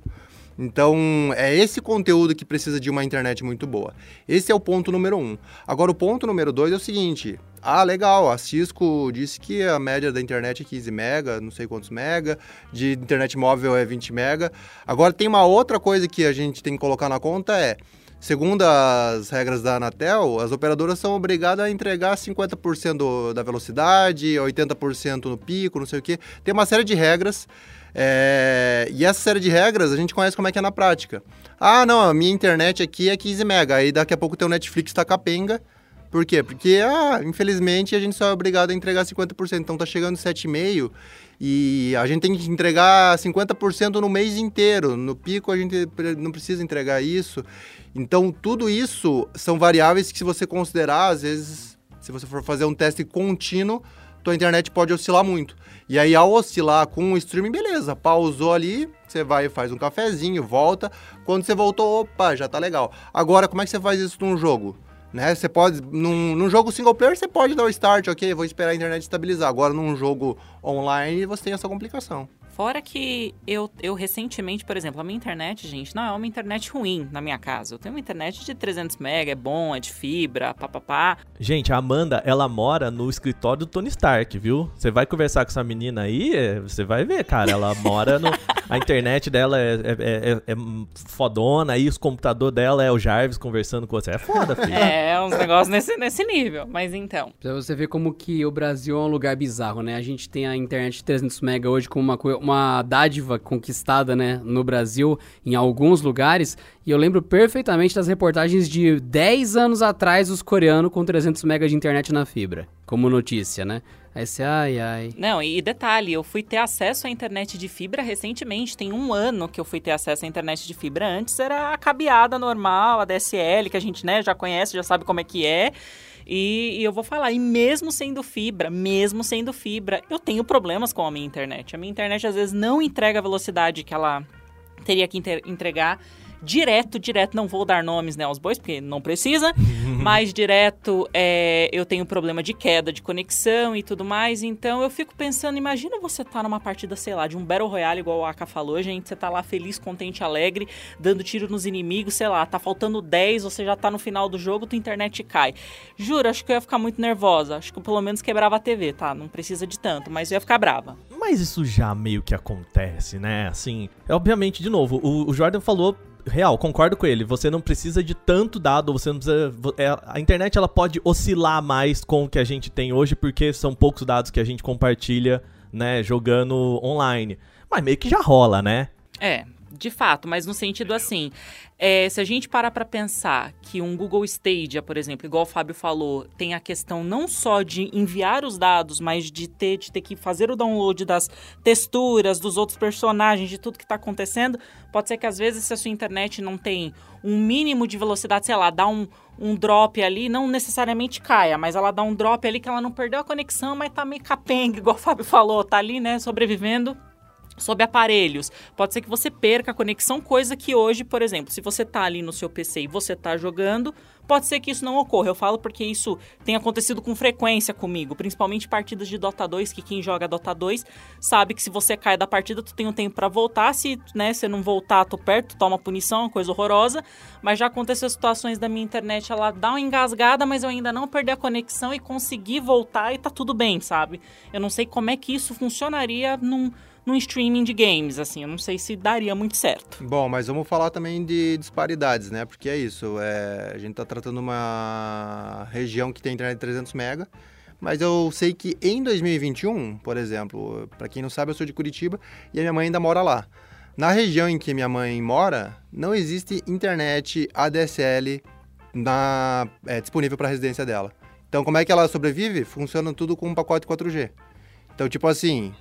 Então, é esse conteúdo que precisa de uma internet muito boa. Esse é o ponto número um. Agora, o ponto número dois é o seguinte. Ah, legal, a Cisco disse que a média da internet é 15 mega, não sei quantos mega, de internet móvel é 20 mega. Agora, tem uma outra coisa que a gente tem que colocar na conta, é Segundo as regras da Anatel, as operadoras são obrigadas a entregar 50% da velocidade, 80% no pico, não sei o quê. Tem uma série de regras. É... E essa série de regras a gente conhece como é que é na prática. Ah, não, a minha internet aqui é 15 mega. Aí daqui a pouco teu Netflix tá capenga. Por quê? Porque, ah, infelizmente, a gente só é obrigado a entregar 50%. Então tá chegando 7,5% e a gente tem que entregar 50% no mês inteiro. No pico a gente não precisa entregar isso. Então, tudo isso são variáveis que, se você considerar, às vezes, se você for fazer um teste contínuo, tua internet pode oscilar muito. E aí, ao oscilar com o streaming, beleza, pausou ali, você vai faz um cafezinho, volta. Quando você voltou, opa, já tá legal. Agora, como é que você faz isso num jogo? Né? Você pode, num, num jogo single player, você pode dar o start, ok, vou esperar a internet estabilizar. Agora, num jogo online, você tem essa complicação. Fora que eu, eu recentemente, por exemplo, a minha internet, gente, não é uma internet ruim na minha casa. Eu tenho uma internet de 300 MB, é bom, é de fibra, papapá. Gente, a Amanda, ela mora no escritório do Tony Stark, viu? Você vai conversar com essa menina aí, é, você vai ver, cara. Ela mora no. <laughs> A internet dela é, é, é, é fodona, aí os computador dela é o Jarvis conversando com você. É foda, filho. É, uns negócios nesse, nesse nível. Mas então. Pra você ver como que o Brasil é um lugar bizarro, né? A gente tem a internet de 300 MB hoje como uma, uma dádiva conquistada, né, no Brasil, em alguns lugares. E eu lembro perfeitamente das reportagens de 10 anos atrás dos coreanos com 300 MB de internet na fibra, como notícia, né? Aí você, ai, ai. Não, e detalhe, eu fui ter acesso à internet de fibra recentemente. Tem um ano que eu fui ter acesso à internet de fibra. Antes era a cabeada normal, a DSL, que a gente né, já conhece, já sabe como é que é. E, e, eu vou falar, e mesmo sendo fibra, mesmo sendo fibra, eu tenho problemas com a minha internet. A minha internet às vezes não entrega a velocidade que ela teria que entregar direto, direto, não vou dar nomes né, aos bois, porque não precisa, <laughs> mas direto é, eu tenho problema de queda de conexão e tudo mais, então eu fico pensando, imagina você tá numa partida, sei lá, de um Battle Royale, igual o Aka falou, gente, você tá lá feliz, contente, alegre, dando tiro nos inimigos, sei lá, tá faltando 10, você já tá no final do jogo, tua internet cai. Juro, acho que eu ia ficar muito nervosa, acho que eu pelo menos quebrava a TV, tá? Não precisa de tanto, mas eu ia ficar brava. Mas isso já meio que acontece, né? Assim, obviamente, de novo, o, o Jordan falou real, concordo com ele. Você não precisa de tanto dado, você não precisa. É, a internet ela pode oscilar mais com o que a gente tem hoje, porque são poucos dados que a gente compartilha, né, jogando online. Mas meio que já rola, né? É, de fato, mas no sentido assim, é, se a gente parar para pensar que um Google Stadia, por exemplo, igual o Fábio falou, tem a questão não só de enviar os dados, mas de ter, de ter que fazer o download das texturas, dos outros personagens, de tudo que está acontecendo, pode ser que às vezes se a sua internet não tem um mínimo de velocidade, sei lá, dá um, um drop ali, não necessariamente caia, mas ela dá um drop ali que ela não perdeu a conexão, mas tá meio capenga, igual o Fábio falou, tá ali, né, sobrevivendo sobre aparelhos. Pode ser que você perca a conexão, coisa que hoje, por exemplo, se você está ali no seu PC e você está jogando, pode ser que isso não ocorra. Eu falo porque isso tem acontecido com frequência comigo, principalmente partidas de Dota 2, que quem joga Dota 2 sabe que se você cai da partida, tu tem um tempo para voltar, se, né, você não voltar, tu perto, toma punição, coisa horrorosa, mas já aconteceu situações da minha internet, ela dá uma engasgada, mas eu ainda não perdi a conexão e consegui voltar e tá tudo bem, sabe? Eu não sei como é que isso funcionaria num num streaming de games, assim. Eu não sei se daria muito certo. Bom, mas vamos falar também de disparidades, né? Porque é isso, é, a gente está tratando uma região que tem internet de 300 mega, mas eu sei que em 2021, por exemplo, para quem não sabe, eu sou de Curitiba e a minha mãe ainda mora lá. Na região em que minha mãe mora, não existe internet ADSL na, é, disponível para a residência dela. Então, como é que ela sobrevive? Funciona tudo com um pacote 4G. Então, tipo assim,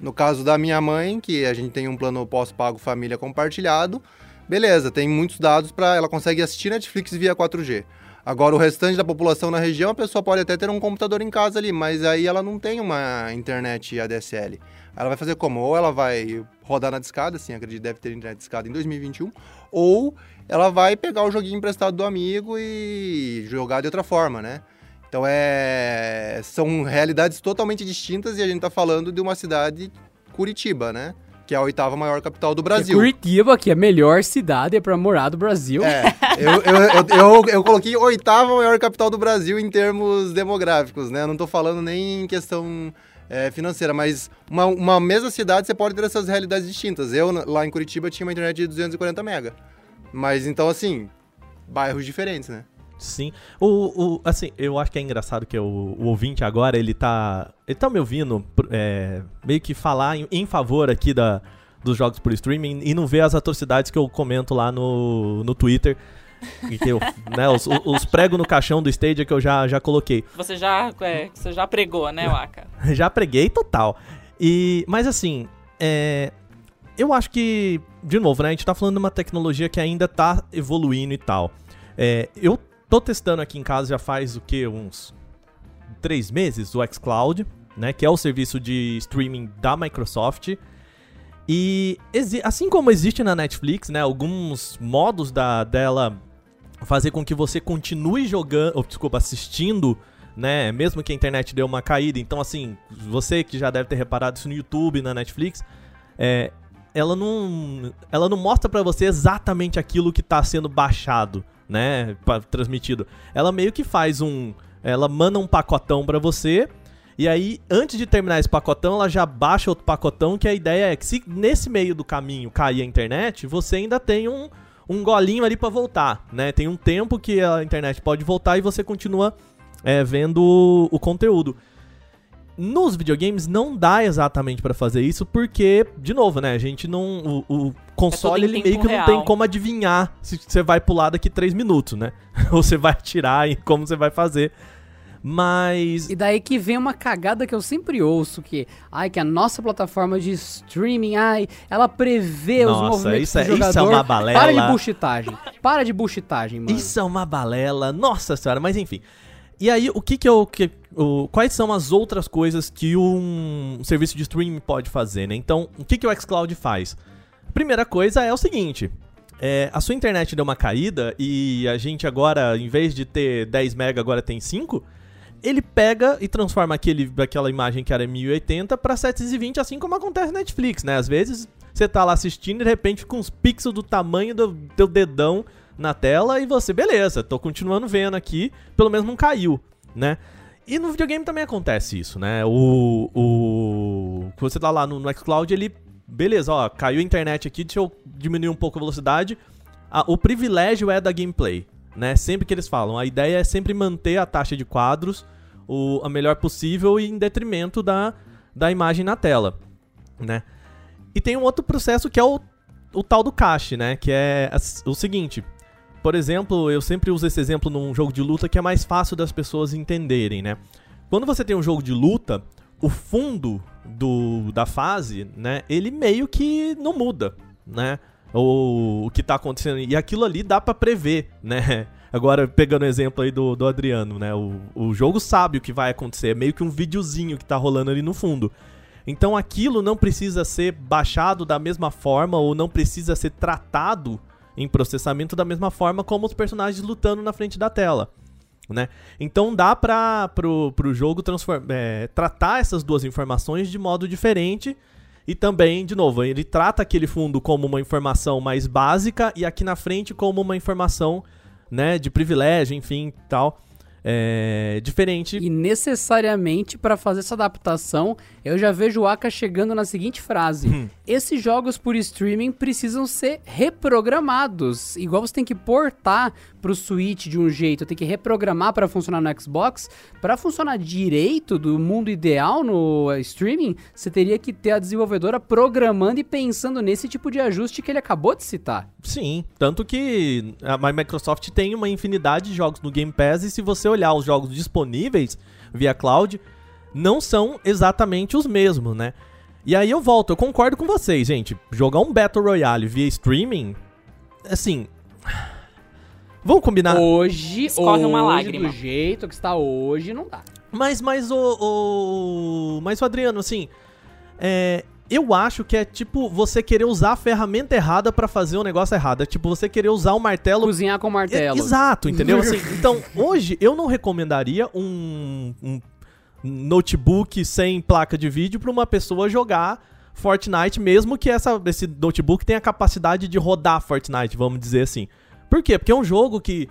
no caso da minha mãe, que a gente tem um plano pós-pago família compartilhado, beleza, tem muitos dados para ela consegue assistir Netflix via 4G. Agora, o restante da população na região, a pessoa pode até ter um computador em casa ali, mas aí ela não tem uma internet ADSL. Ela vai fazer como? Ou ela vai rodar na discada, assim, acredito deve ter internet discada em 2021, ou ela vai pegar o joguinho emprestado do amigo e jogar de outra forma, né? Então é são realidades totalmente distintas e a gente está falando de uma cidade Curitiba, né? Que é a oitava maior capital do Brasil. É Curitiba, que é a melhor cidade para morar do Brasil. É, <laughs> eu, eu, eu, eu, eu coloquei oitava maior capital do Brasil em termos demográficos, né? Eu não estou falando nem em questão é, financeira, mas uma, uma mesma cidade você pode ter essas realidades distintas. Eu, lá em Curitiba, tinha uma internet de 240 mega. Mas então, assim, bairros diferentes, né? Sim. O, o, assim, eu acho que é engraçado que o, o ouvinte agora, ele tá. Ele tá me ouvindo é, meio que falar em, em, favor aqui da, dos jogos por streaming e não vê as atrocidades que eu comento lá no, no Twitter. Que eu, <laughs> né, os, os pregos no caixão do Stadia que eu já, já coloquei. Você já, é, você já pregou, né, Waka? <laughs> já preguei total. E, mas assim, é, eu acho que, de novo, né, a gente tá falando de uma tecnologia que ainda tá evoluindo e tal. É, eu Tô testando aqui em casa já faz o que? Uns três meses o xCloud. né, que é o serviço de streaming da Microsoft. E assim como existe na Netflix, né, alguns modos da, dela fazer com que você continue jogando, ou, desculpa, assistindo, né, mesmo que a internet deu uma caída. Então, assim, você que já deve ter reparado isso no YouTube, na Netflix, é, ela não, ela não mostra pra você exatamente aquilo que tá sendo baixado, né, transmitido. Ela meio que faz um, ela manda um pacotão pra você. E aí, antes de terminar esse pacotão, ela já baixa outro pacotão, que a ideia é que se nesse meio do caminho cair a internet, você ainda tem um, um golinho ali pra voltar, né? Tem um tempo que a internet pode voltar e você continua é, vendo o, o conteúdo. Nos videogames não dá exatamente pra fazer isso, porque, de novo, né? A gente não. O, o console em ele meio que não real. tem como adivinhar se você vai pular daqui 3 minutos, né? <laughs> Ou você vai atirar e como você vai fazer. Mas. E daí que vem uma cagada que eu sempre ouço, que, ai, que a nossa plataforma de streaming, ai, ela prevê os Nossa, movimentos isso é- do jogador. isso é uma balela. Para de buchitagem. Para de buchitagem, mano. Isso é uma balela, nossa senhora, mas enfim. E aí, o que que eu. Que, o, quais são as outras coisas que um serviço de streaming pode fazer, né? Então, o que que o xCloud faz? Primeira coisa é o seguinte. é, a sua internet deu uma caída e a gente agora, em vez de ter 10 MB, agora tem 5. Ele pega e transforma aquele, aquela imagem que era 1080 para 720, assim como acontece na Netflix, né? Às vezes você tá lá assistindo e de repente fica uns pixels do tamanho do teu dedão na tela e você, beleza, tô continuando vendo aqui, pelo menos não caiu, né? E no videogame também acontece isso, né? O. o você tá lá no, no xCloud, ele. Beleza, ó, caiu a internet aqui, deixa eu diminuir um pouco a velocidade. Ah, o privilégio é da gameplay, né? Sempre que eles falam, a ideia é sempre manter a taxa de quadros o, a melhor possível e em detrimento da, da imagem na tela, né? E tem um outro processo que é o, o tal do cache, né? Que é o seguinte. Por exemplo, eu sempre uso esse exemplo num jogo de luta que é mais fácil das pessoas entenderem, né? Quando você tem um jogo de luta, o fundo do, da fase, né? Ele meio que não muda, né? O, que tá acontecendo. E aquilo ali dá pra prever, né? <laughs> Agora, pegando o exemplo aí do, do Adriano, né? O, o jogo sabe o que vai acontecer. É meio que um videozinho que tá rolando ali no fundo. Então aquilo não precisa ser baixado da mesma forma ou não precisa ser tratado em processamento da mesma forma como os personagens lutando na frente da tela. Né? Então dá para pro, pro jogo é, tratar essas duas informações de modo diferente e também, de novo, ele trata aquele fundo como uma informação mais básica e aqui na frente como uma informação né, de privilégio, enfim, tal, é, diferente. E necessariamente, pra fazer essa adaptação, eu já vejo o Aka chegando na seguinte frase: Hum. Esses jogos por streaming precisam ser reprogramados. Igual você tem que portar pro Switch de um jeito, tem que reprogramar pra funcionar no Xbox. Pra funcionar direito do mundo ideal no eh, streaming, você teria que ter a desenvolvedora programando e pensando nesse tipo de ajuste que ele acabou de citar. Sim, tanto que a Mi- Microsoft tem uma infinidade de jogos no Game Pass e se você olhar os jogos disponíveis via cloud, não são exatamente os mesmos, né? E aí eu volto, eu concordo com vocês, gente. Jogar um Battle Royale via streaming, assim. Vamos combinar. Hoje, Escorre uma lágrima. do jeito que está hoje, não dá. Mas, mas o, o. Mas o Adriano, assim. É. Eu acho que é tipo você querer usar a ferramenta errada pra fazer o negócio errado. É tipo você querer usar o martelo Cozinhar com martelo. É, Exato, entendeu? <laughs> Assim, então, hoje eu não recomendaria um, um notebook sem placa de vídeo para uma pessoa jogar Fortnite, mesmo que essa, esse notebook tenha a capacidade de rodar Fortnite, vamos dizer assim. Por quê? Porque é um jogo que.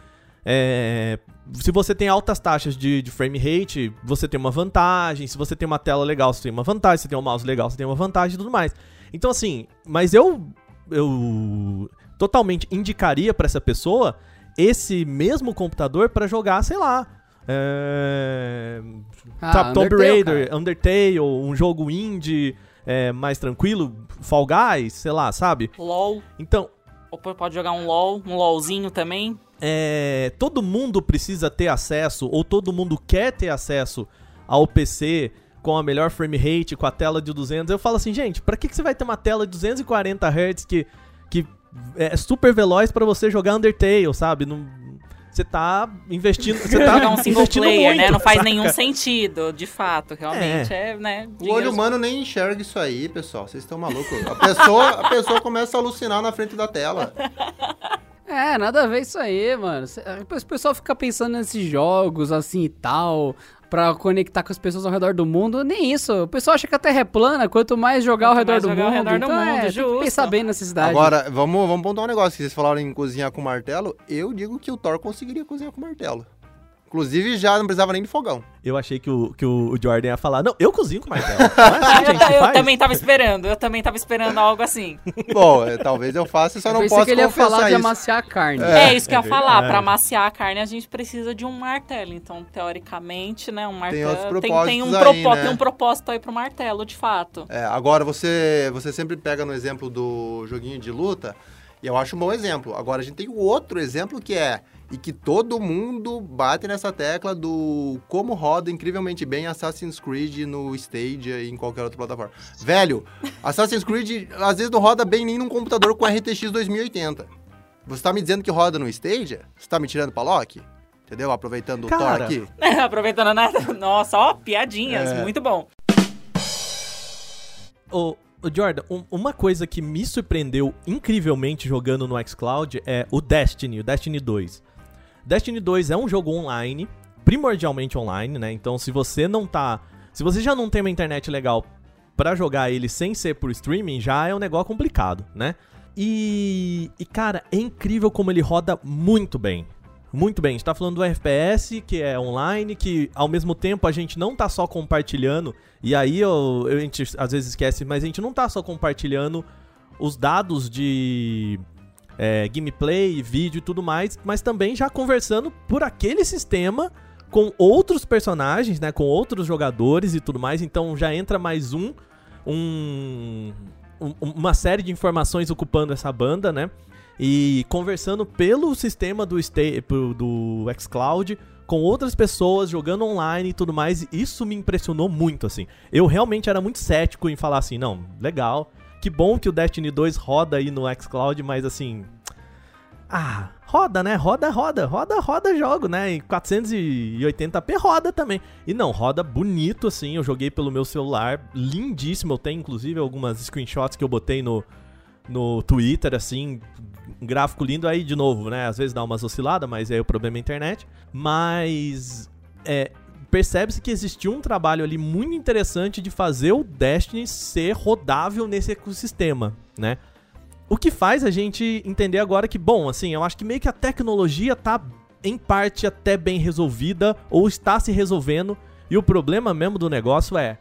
É, se você tem altas taxas de, de frame rate, você tem uma vantagem. Se você tem uma tela legal, você tem uma vantagem. Se você tem um mouse legal, você tem uma vantagem e tudo mais. Então, assim, mas eu. Eu totalmente indicaria pra essa pessoa esse mesmo computador pra jogar, sei lá. É... Ah, Tomb Undertale, Raider, Undertale, um jogo indie é, mais tranquilo, Fall Guys, sei lá, sabe? LOL. Então, Ou pode jogar um LOL, um LOLzinho também. É, todo mundo precisa ter acesso, ou todo mundo quer ter acesso ao PC com a melhor frame rate, com a tela de 200. Eu falo assim, gente, pra que, que você vai ter uma tela de 240 Hz que, que é super veloz pra você jogar Undertale, sabe? Não, você tá investindo. Você tá <laughs> Jogar um single investindo player, muito, né? Não faz saca? nenhum sentido, de fato. Realmente é, né? O olho humano nem enxerga isso aí, pessoal. Vocês estão malucos. A pessoa, a pessoa começa a alucinar na frente da tela. <laughs> É, nada a ver isso aí, mano. Cê- O pessoal fica pensando nesses jogos assim e tal, pra conectar com as pessoas ao redor do mundo. Nem isso. O pessoal acha que a Terra é plana, quanto mais jogar ao Quanto redor mais do jogar ao mundo. redor do então, mundo, é, tem que justo. pensar bem nessa cidade. Agora, vamos, vamos pontuar um negócio. que Vocês falaram em cozinhar com martelo. Eu digo que o Thor conseguiria cozinhar com martelo. Inclusive, já não precisava nem de fogão. Eu achei que o, que o Jordan ia falar, não, eu cozinho com martelo. <laughs> É assim, Eu, gente, eu também tava esperando, eu também tava esperando algo assim. <laughs> Bom, é, talvez eu faça, só Eu não pensei posso que ele ia falar de isso. amaciar a carne. É, isso que eu ia é falar. Pra amaciar a carne, a gente precisa de um martelo. Então, teoricamente, né, um martelo. tem, tem, propósitos um aí, propó- né? tem um propósito aí pro martelo, de fato. É, agora, você, você sempre pega no exemplo do joguinho de luta, e eu acho um bom exemplo. Agora, a gente tem o outro exemplo que é, e que todo mundo bate nessa tecla do como roda incrivelmente bem Assassin's Creed no Stadia e em qualquer outra plataforma. Velho, Assassin's Creed às vezes não roda bem nem num computador com RTX 2080. Você tá me dizendo que roda no Stadia? Você tá me tirando pra Loki? Entendeu? Aproveitando o Thor Cara, aqui. <laughs> Aproveitando, né? Nossa, ó, piadinhas, É. muito bom. Ô, ô, Jordan, um- uma coisa que me surpreendeu incrivelmente jogando no xCloud é o Destiny, o Destiny 2. Destiny 2 é um jogo online, primordialmente online, né? Então, se você não tá. Se você já não tem uma internet legal pra jogar ele sem ser por streaming, já é um negócio complicado, né? E, e, cara, é incrível como ele roda muito bem. Muito bem, a gente tá falando do FPS, que é online, que ao mesmo tempo a gente não tá só compartilhando, e aí eu, eu- a gente às vezes esquece, mas a gente não tá só compartilhando os dados de é, gameplay, vídeo e tudo mais, mas também já conversando por aquele sistema com outros personagens, né, com outros jogadores e tudo mais, então já entra mais um, um um- uma série de informações ocupando essa banda, né? E conversando pelo sistema do, do xCloud com outras pessoas jogando online e tudo mais. Isso me impressionou muito, assim. Eu realmente era muito cético em falar assim, não, legal. Que bom que o Destiny 2 roda aí no xCloud, mas assim. Ah, roda, né? Roda, roda, roda, roda jogo, né? Em 480p roda também. E não, roda bonito assim. Eu joguei pelo meu celular, lindíssimo. Eu tenho inclusive algumas screenshots que eu botei no, no Twitter, assim. Um gráfico lindo aí, de novo, né? Às vezes dá umas osciladas, mas aí o problema é a internet. Mas. É, Percebe-se que existiu um trabalho ali muito interessante de fazer o Destiny ser rodável nesse ecossistema, né? O que faz a gente entender agora que, bom, assim, eu acho que meio que a tecnologia tá em parte até bem resolvida ou está se resolvendo e o problema mesmo do negócio é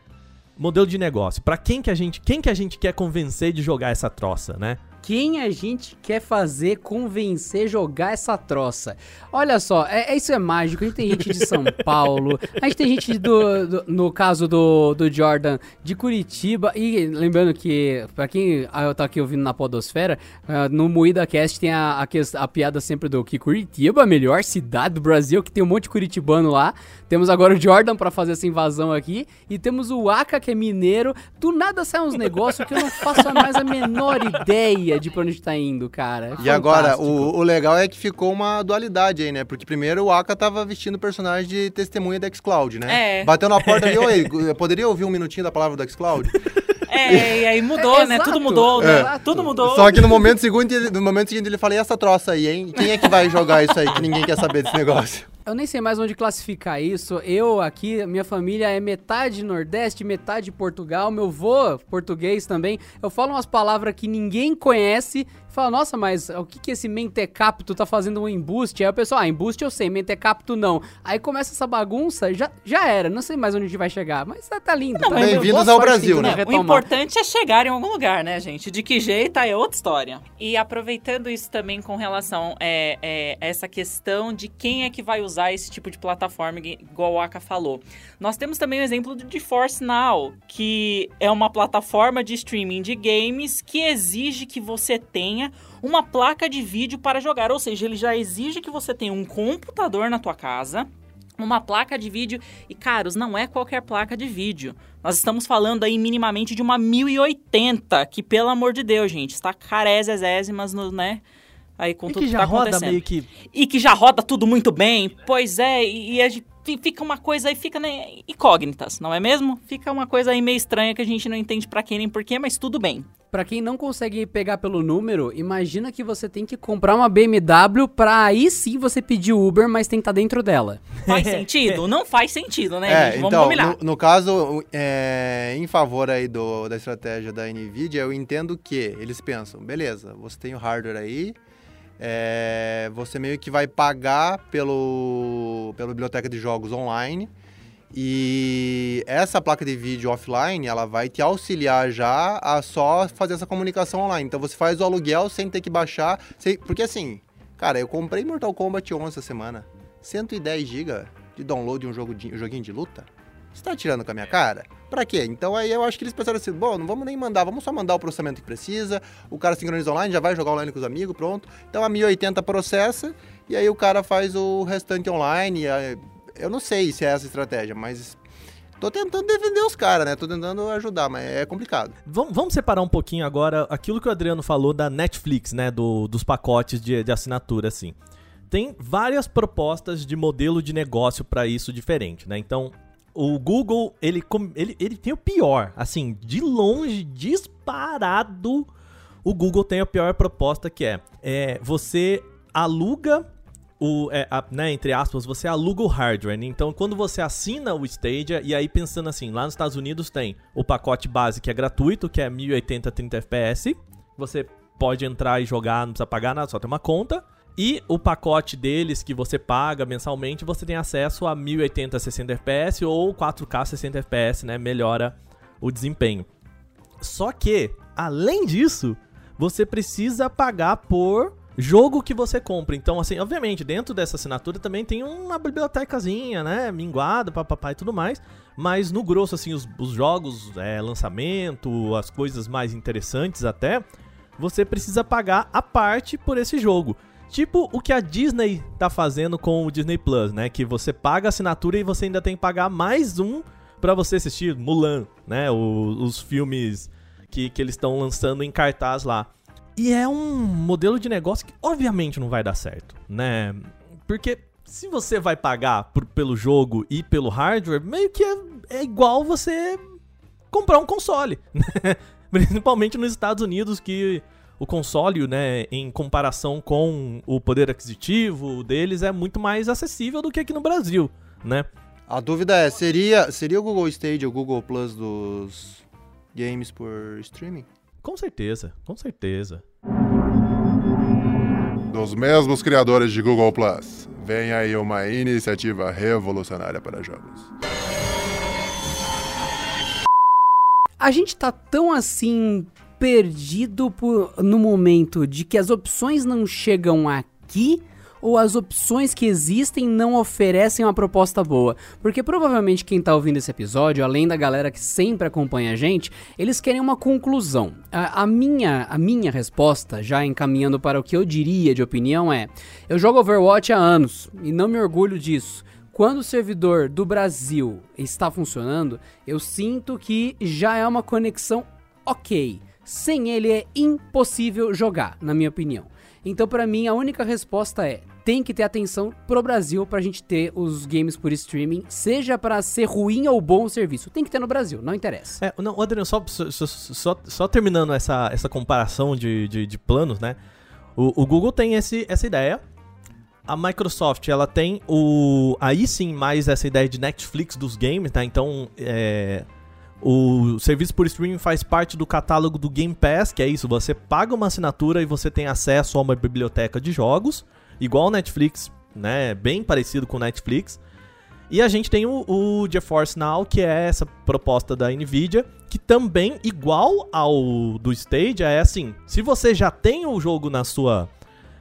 modelo de negócio. Pra quem que a gente, quem que a gente quer convencer de jogar essa troça, né? Quem a gente quer fazer convencer jogar essa troça? Olha só, é, é- isso é mágico. A gente tem gente de São <laughs> Paulo, a gente tem gente do, do- no caso do, do Jordan, de Curitiba. E lembrando que, pra quem tá aqui ouvindo na Podosfera, ah, no Moída Cast tem a, a, a piada sempre do que Curitiba, a melhor cidade do Brasil, que tem um monte de curitibano lá. Temos agora o Jordan pra fazer essa invasão aqui. E temos o Aka, que é mineiro. Do nada sai uns negócios que eu não faço mais a menor <laughs> ideia de pra onde tá indo, cara. E agora, o, o legal é que ficou uma dualidade aí, né? Porque primeiro o Aka tava vestindo o personagem de testemunha da xCloud, né? É. Bateu na porta ali, <laughs> oi, poderia ouvir um minutinho da palavra do xCloud? É, e aí <laughs> mudou, É, né? exato. Tudo mudou, né? É. Tudo mudou. Só que no momento seguinte, ele, no momento seguinte ele fala, e essa troça aí, hein? Quem é que vai jogar isso aí que ninguém quer saber desse negócio? Eu nem sei mais onde classificar isso. Eu aqui, minha família é metade Nordeste, metade Portugal. Meu vô, português também. Eu falo umas palavras que ninguém conhece. Fala, nossa, mas o que que esse mentecapto tá fazendo um embuste? Aí o pessoal, ah, embuste eu sei, mentecapto não. Aí começa essa bagunça, já, já era. Não sei mais onde a gente vai chegar, mas tá, tá lindo. Tá. Bem-vindos ao Brasil, né? O importante é chegar em algum lugar, né, gente? De que jeito aí é outra história. E aproveitando isso também com relação é, é, a essa questão de quem é que vai usar esse tipo de plataforma, igual o Aka falou. Nós temos também o exemplo do GeForce Now, que é uma plataforma de streaming de games que exige que você tenha uma placa de vídeo para jogar. Ou seja, ele já exige que você tenha um computador na tua casa, uma placa de vídeo e, caros, não é qualquer placa de vídeo. Nós estamos falando aí minimamente de uma 1080, que pelo amor de Deus, gente, está carezesésimas no, né, Aí com E tudo que que já tá roda meio que. E que já roda tudo muito bem. Pois é, e, e a gente- fi- fica uma coisa aí, fica né, incógnitas, não é mesmo? Fica uma coisa aí meio estranha que a gente não entende pra quem nem porquê, mas tudo bem. Pra quem não consegue pegar pelo número, imagina que você tem que comprar uma BMW pra aí sim você pedir Uber, mas tem que estar dentro dela. Faz sentido? Não faz sentido, né, É, gente? Vamos então, combinar. no, no caso, é, em favor aí do, da estratégia da NVIDIA, eu entendo que eles pensam, beleza, você tem o hardware aí, é, você meio que vai pagar pelo, pela biblioteca de jogos online, e essa placa de vídeo offline, ela vai te auxiliar já a só fazer essa comunicação online. Então você faz o aluguel sem ter que baixar, sem- porque assim, cara, eu comprei Mortal Kombat 11 essa semana, 110 GB de download de um, jogo de, um joguinho de luta? Você tá tirando com a minha cara? Pra quê? Então aí eu acho que eles pensaram assim, bom, não vamos nem mandar, vamos só mandar o processamento que precisa, o cara sincroniza online, já vai jogar online com os amigos, pronto. Então a 1080 processa e aí o cara faz o restante online. e aí- Eu não sei se é essa estratégia, mas tô tentando defender os caras, né? Tô tentando ajudar, mas é complicado. Vamos, vamos separar um pouquinho agora aquilo que o Adriano falou da Netflix, né? Do, dos pacotes de, de assinatura, assim. Tem várias propostas de modelo de negócio para isso diferente, né? Então, o Google, ele, ele, ele tem o pior, assim, de longe, disparado, o Google tem a pior proposta que é, é você aluga o, é, a- né, entre aspas, você aluga o hardware. né? Então, quando você assina o Stadia, e aí pensando assim, lá nos Estados Unidos tem o pacote base que é gratuito, que é 1080 30 FPS. Você pode entrar e jogar, não precisa pagar nada, só tem uma conta. E o pacote deles que você paga mensalmente, você tem acesso a 1080 60 FPS ou 4K 60 FPS, né? Melhora o desempenho. Só que, além disso, você precisa pagar por jogo que você compra. Então, assim, obviamente, dentro dessa assinatura também tem uma bibliotecazinha, né? Minguada, papapá e tudo mais. Mas no grosso, assim, os, os jogos, é, lançamento, as coisas mais interessantes até, você precisa pagar a parte por esse jogo. Tipo o que a Disney tá fazendo com o Disney Plus, né? Que você paga a assinatura e você ainda tem que pagar mais um pra você assistir Mulan, né? O- os filmes que, que eles estão lançando em cartaz lá. E é um modelo de negócio que obviamente não vai dar certo, né? Porque se você vai pagar por- pelo jogo e pelo hardware, meio que é, é igual você comprar um console. <laughs> né? Principalmente nos Estados Unidos, que o console, né, em comparação com o poder aquisitivo deles, é muito mais acessível do que aqui no Brasil, né? A dúvida é, seria, seria o Google Stadia o Google Plus dos games por streaming? Com certeza, com certeza. Dos mesmos criadores de Google Plus, vem aí uma iniciativa revolucionária para jogos. A gente tá tão assim perdido por- no momento de que as opções não chegam aqui ou as opções que existem não oferecem uma proposta boa. Porque provavelmente quem tá ouvindo esse episódio, além da galera que sempre acompanha a gente, eles querem uma conclusão. A, a minha, a minha resposta, já encaminhando para o que eu diria de opinião, é: eu jogo Overwatch há anos e não me orgulho disso. Quando o servidor do Brasil está funcionando, eu sinto que já é uma conexão ok. Sem ele é impossível jogar, na minha opinião. Então, pra mim, a única resposta é: tem que ter atenção pro Brasil pra gente ter os games por streaming, seja pra ser ruim ou bom o serviço. Tem que ter no Brasil, não interessa. É, não, Adriano, só, só, só, só terminando essa, essa comparação de, de, de planos, né? O, o Google tem esse, essa ideia. A Microsoft, ela tem o. Aí sim, mais essa ideia de Netflix dos games, tá? Então, é, o serviço por streaming faz parte do catálogo do Game Pass, que é isso, você paga uma assinatura e você tem acesso a uma biblioteca de jogos, igual o Netflix, né? Bem parecido com o Netflix. E a gente tem o, o GeForce Now, que é essa proposta da Nvidia, que também, igual ao do Stadia, é assim: se você já tem o jogo na sua.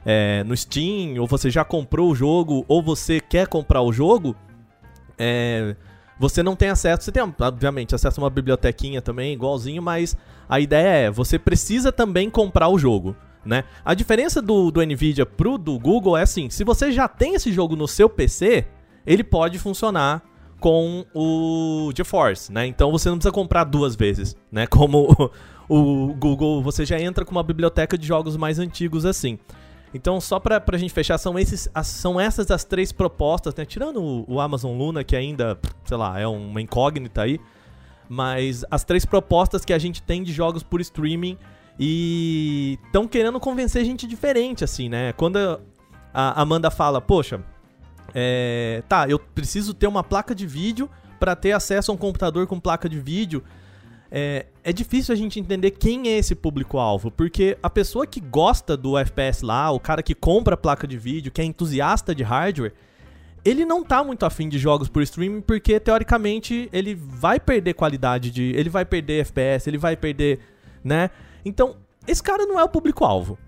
é, no Steam, ou você já comprou o jogo, ou você quer comprar o jogo, é, você não tem acesso. Você tem, obviamente, acesso a uma bibliotequinha também, igualzinho, mas a ideia é: você precisa também comprar o jogo. Né? A diferença do, do Nvidia pro do Google é assim: se você já tem esse jogo no seu PC, ele pode funcionar com o GeForce, né? Então você não precisa comprar duas vezes, né? <laughs> Como o, o Google, você já entra com uma biblioteca de jogos mais antigos assim. Então, só pra, pra gente fechar, são, esses, as- são essas as três propostas, né? Tirando o, o Amazon Luna, que ainda, sei lá, é uma incógnita aí. Mas as três propostas que a gente tem de jogos por streaming e estão querendo convencer gente diferente, assim, né? Quando a a Amanda fala, poxa, é, tá, eu preciso ter uma placa de vídeo para ter acesso a um computador com placa de vídeo. É, é difícil a gente entender quem é esse público-alvo, porque a pessoa que gosta do FPS lá, o cara que compra a placa de vídeo, que é entusiasta de hardware, ele não tá muito afim de jogos por streaming, porque teoricamente ele vai perder qualidade de. Ele vai perder FPS, ele vai perder. né? Então, esse cara não é o público-alvo.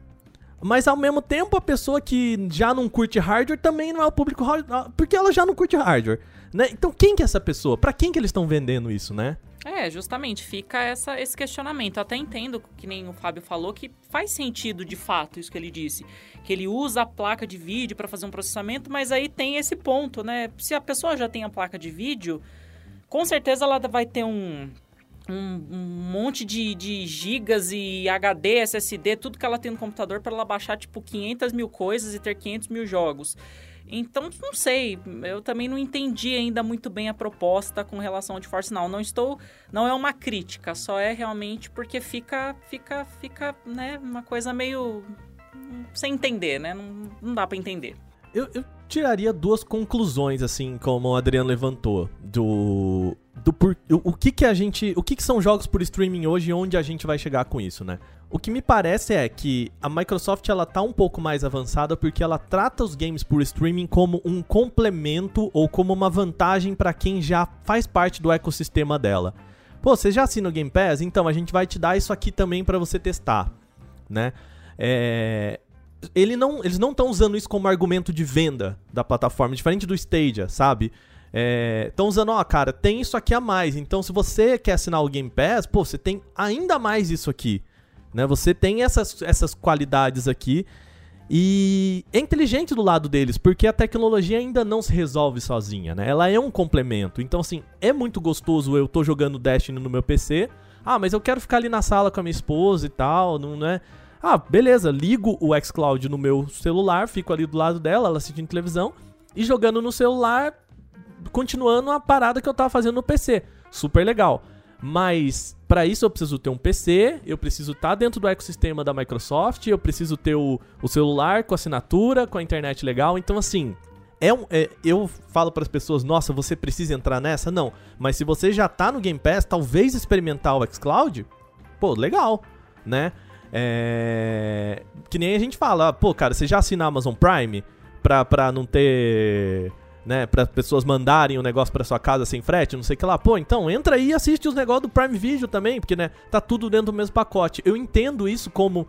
Mas ao mesmo tempo, a pessoa que já não curte hardware também não é o público hardware, porque ela já não curte hardware, né? Então quem que é essa pessoa? Pra quem que eles estão vendendo isso, né? É, justamente, fica essa, esse questionamento. Eu até entendo, que nem o Fábio falou, que faz sentido de fato isso que ele disse. Que ele usa a placa de vídeo para fazer um processamento, mas aí tem esse ponto, né? Se a pessoa já tem a placa de vídeo, com certeza ela vai ter um, um, um monte de, de gigas e HD, SSD, tudo que ela tem no computador para ela baixar, tipo, 500 mil coisas e ter 500 mil jogos. Então, não sei, eu também não entendi ainda muito bem a proposta com relação ao GeForce Now. Não estou, não é uma crítica, só é realmente porque fica, fica, fica, né, uma coisa meio sem entender, né? Não, não dá para entender. Eu, eu tiraria duas conclusões, assim, como o Adriano levantou, do. do por, o, o que que a gente. O que que são jogos por streaming hoje e onde a gente vai chegar com isso, né? O que me parece é que a Microsoft ela tá um pouco mais avançada porque ela trata os games por streaming como um complemento ou como uma vantagem para quem já faz parte do ecossistema dela. Pô, você já assina o Game Pass? Então a gente vai te dar isso aqui também para você testar, né? É, ele não, eles não estão usando isso como argumento de venda da plataforma, diferente do Stadia, sabe? Estão usando, ó, cara, tem isso aqui a mais. Então, se você quer assinar o Game Pass, pô, você tem ainda mais isso aqui. Né? Você tem essas, essas qualidades aqui. E é inteligente do lado deles, porque a tecnologia ainda não se resolve sozinha, né? Ela é um complemento. Então, assim, é muito gostoso eu tô jogando Destiny no meu PC. Ah, mas eu quero ficar ali na sala com a minha esposa e tal, não é? Ah, beleza, ligo o xCloud no meu celular, fico ali do lado dela, ela assistindo televisão e jogando no celular, continuando a parada que eu tava fazendo no PC. Super legal. Mas para isso eu preciso ter um PC, eu preciso estar dentro do ecossistema da Microsoft, eu preciso ter o, o celular com assinatura, com a internet legal. Então, assim, é um, é- eu falo para as pessoas, nossa, você precisa entrar nessa? Não. Mas se você já tá no Game Pass, talvez experimentar o xCloud, pô, legal, né? É... Que nem a gente fala, pô, cara, você já assina a Amazon Prime pra, pra não ter. Né, para pessoas mandarem o negócio pra sua casa sem frete, não sei o que lá. Pô, então entra aí e assiste os negócios do Prime Video também, porque né, tá tudo dentro do mesmo pacote. Eu entendo isso como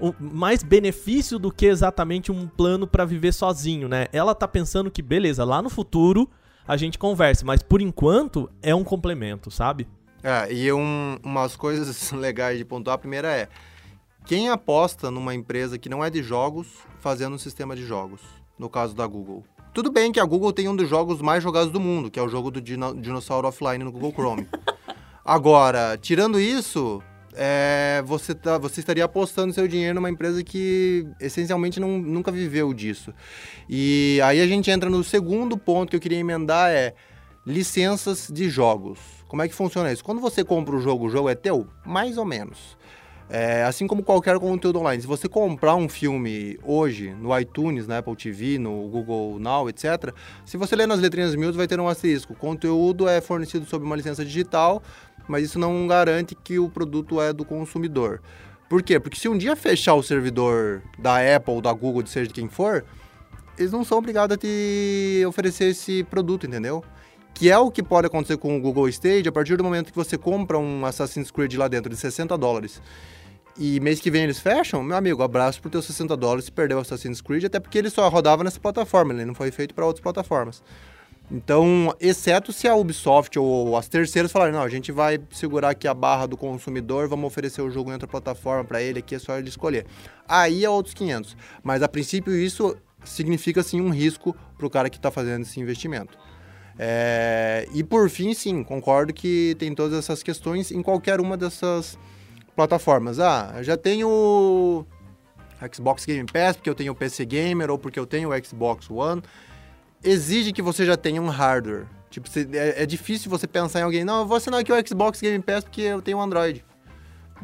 um- mais benefício do que exatamente um plano pra viver sozinho, né? Ela tá pensando que beleza, lá no futuro a gente conversa, mas por enquanto é um complemento, sabe? É, e um, umas coisas <laughs> legais de pontuar, a primeira é, quem aposta numa empresa que não é de jogos, fazendo um sistema de jogos, no caso da Google? Tudo bem que a Google tem um dos jogos mais jogados do mundo, que é o jogo do Dino, Dinossauro Offline no Google Chrome. <laughs> Agora, tirando isso, é, você, tá- você estaria apostando seu dinheiro numa empresa que essencialmente não- nunca viveu disso. E aí a gente entra no segundo ponto que eu queria emendar, é licenças de jogos. Como é que funciona isso? Quando você compra o jogo, o jogo é teu? Mais ou menos. É, assim como qualquer conteúdo online. Se você comprar um filme hoje no iTunes, na Apple TV, no Google Now, etc., se você ler nas letrinhas miúdas, vai ter um asterisco. O conteúdo é fornecido sob uma licença digital, mas isso não garante que o produto é do consumidor. Por quê? Porque se um dia fechar o servidor da Apple, da Google, de seja de quem for, eles não são obrigados a te oferecer esse produto, entendeu? Que é o que pode acontecer com o Google Stage a partir do momento que você compra um Assassin's Creed lá dentro de 60 dólares. E mês que vem eles fecham, meu amigo, abraço por teus 60 dólares se perdeu o Assassin's Creed, até porque ele só rodava nessa plataforma, ele não foi feito para outras plataformas. Então, exceto se a Ubisoft ou as terceiras falarem, não, a gente vai segurar aqui a barra do consumidor, vamos oferecer o jogo em outra plataforma para ele, aqui é só ele escolher. Aí é outros 500. Mas a princípio isso significa sim um risco para o cara que está fazendo esse investimento. É, E por fim, sim, concordo que tem todas essas questões em qualquer uma dessas plataformas. Ah, já tenho Xbox Game Pass, porque eu tenho o PC Gamer ou porque eu tenho o Xbox One, exige que você já tenha um hardware. Tipo, é, é difícil você pensar em alguém, não, eu vou assinar aqui o Xbox Game Pass porque eu tenho um Android.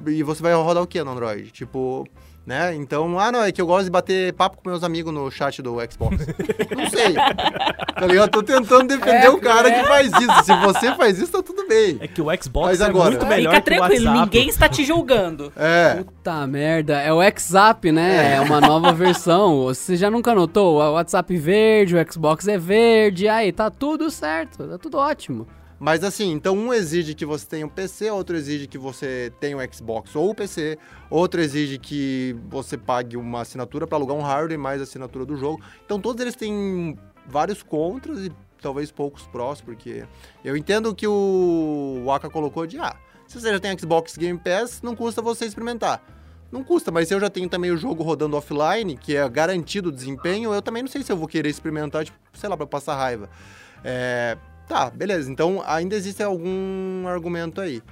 E você vai rodar o que no Android? Tipo, né? Então, ah, não, é que eu gosto de bater papo com meus amigos no chat do Xbox. <laughs> não sei. Tá ligado? Eu tô tentando defender É, o cara é. que faz isso. Se você faz isso, tá tudo bem. É que o Xbox Mas é agora- muito É, melhor Fica que o tranquilo, WhatsApp. ninguém está te julgando. <laughs> É. Puta merda, é o WhatsApp, né? É uma nova versão. Você já nunca notou? O WhatsApp verde, o Xbox é verde, aí tá tudo certo, tá tudo ótimo. Mas assim, então um exige que você tenha um PC, outro exige que você tenha um Xbox ou o PC, outro exige que você pague uma assinatura para alugar um hardware mais a assinatura do jogo. Então todos eles têm vários contras e talvez poucos prós, porque eu entendo que o Waka colocou de ah, se você já tem Xbox Game Pass, não custa você experimentar. Não custa, mas se eu já tenho também o jogo rodando offline, que é garantido o desempenho, eu também não sei se eu vou querer experimentar, tipo, sei lá, para passar raiva. É, Tá, beleza. Então ainda existe algum argumento aí.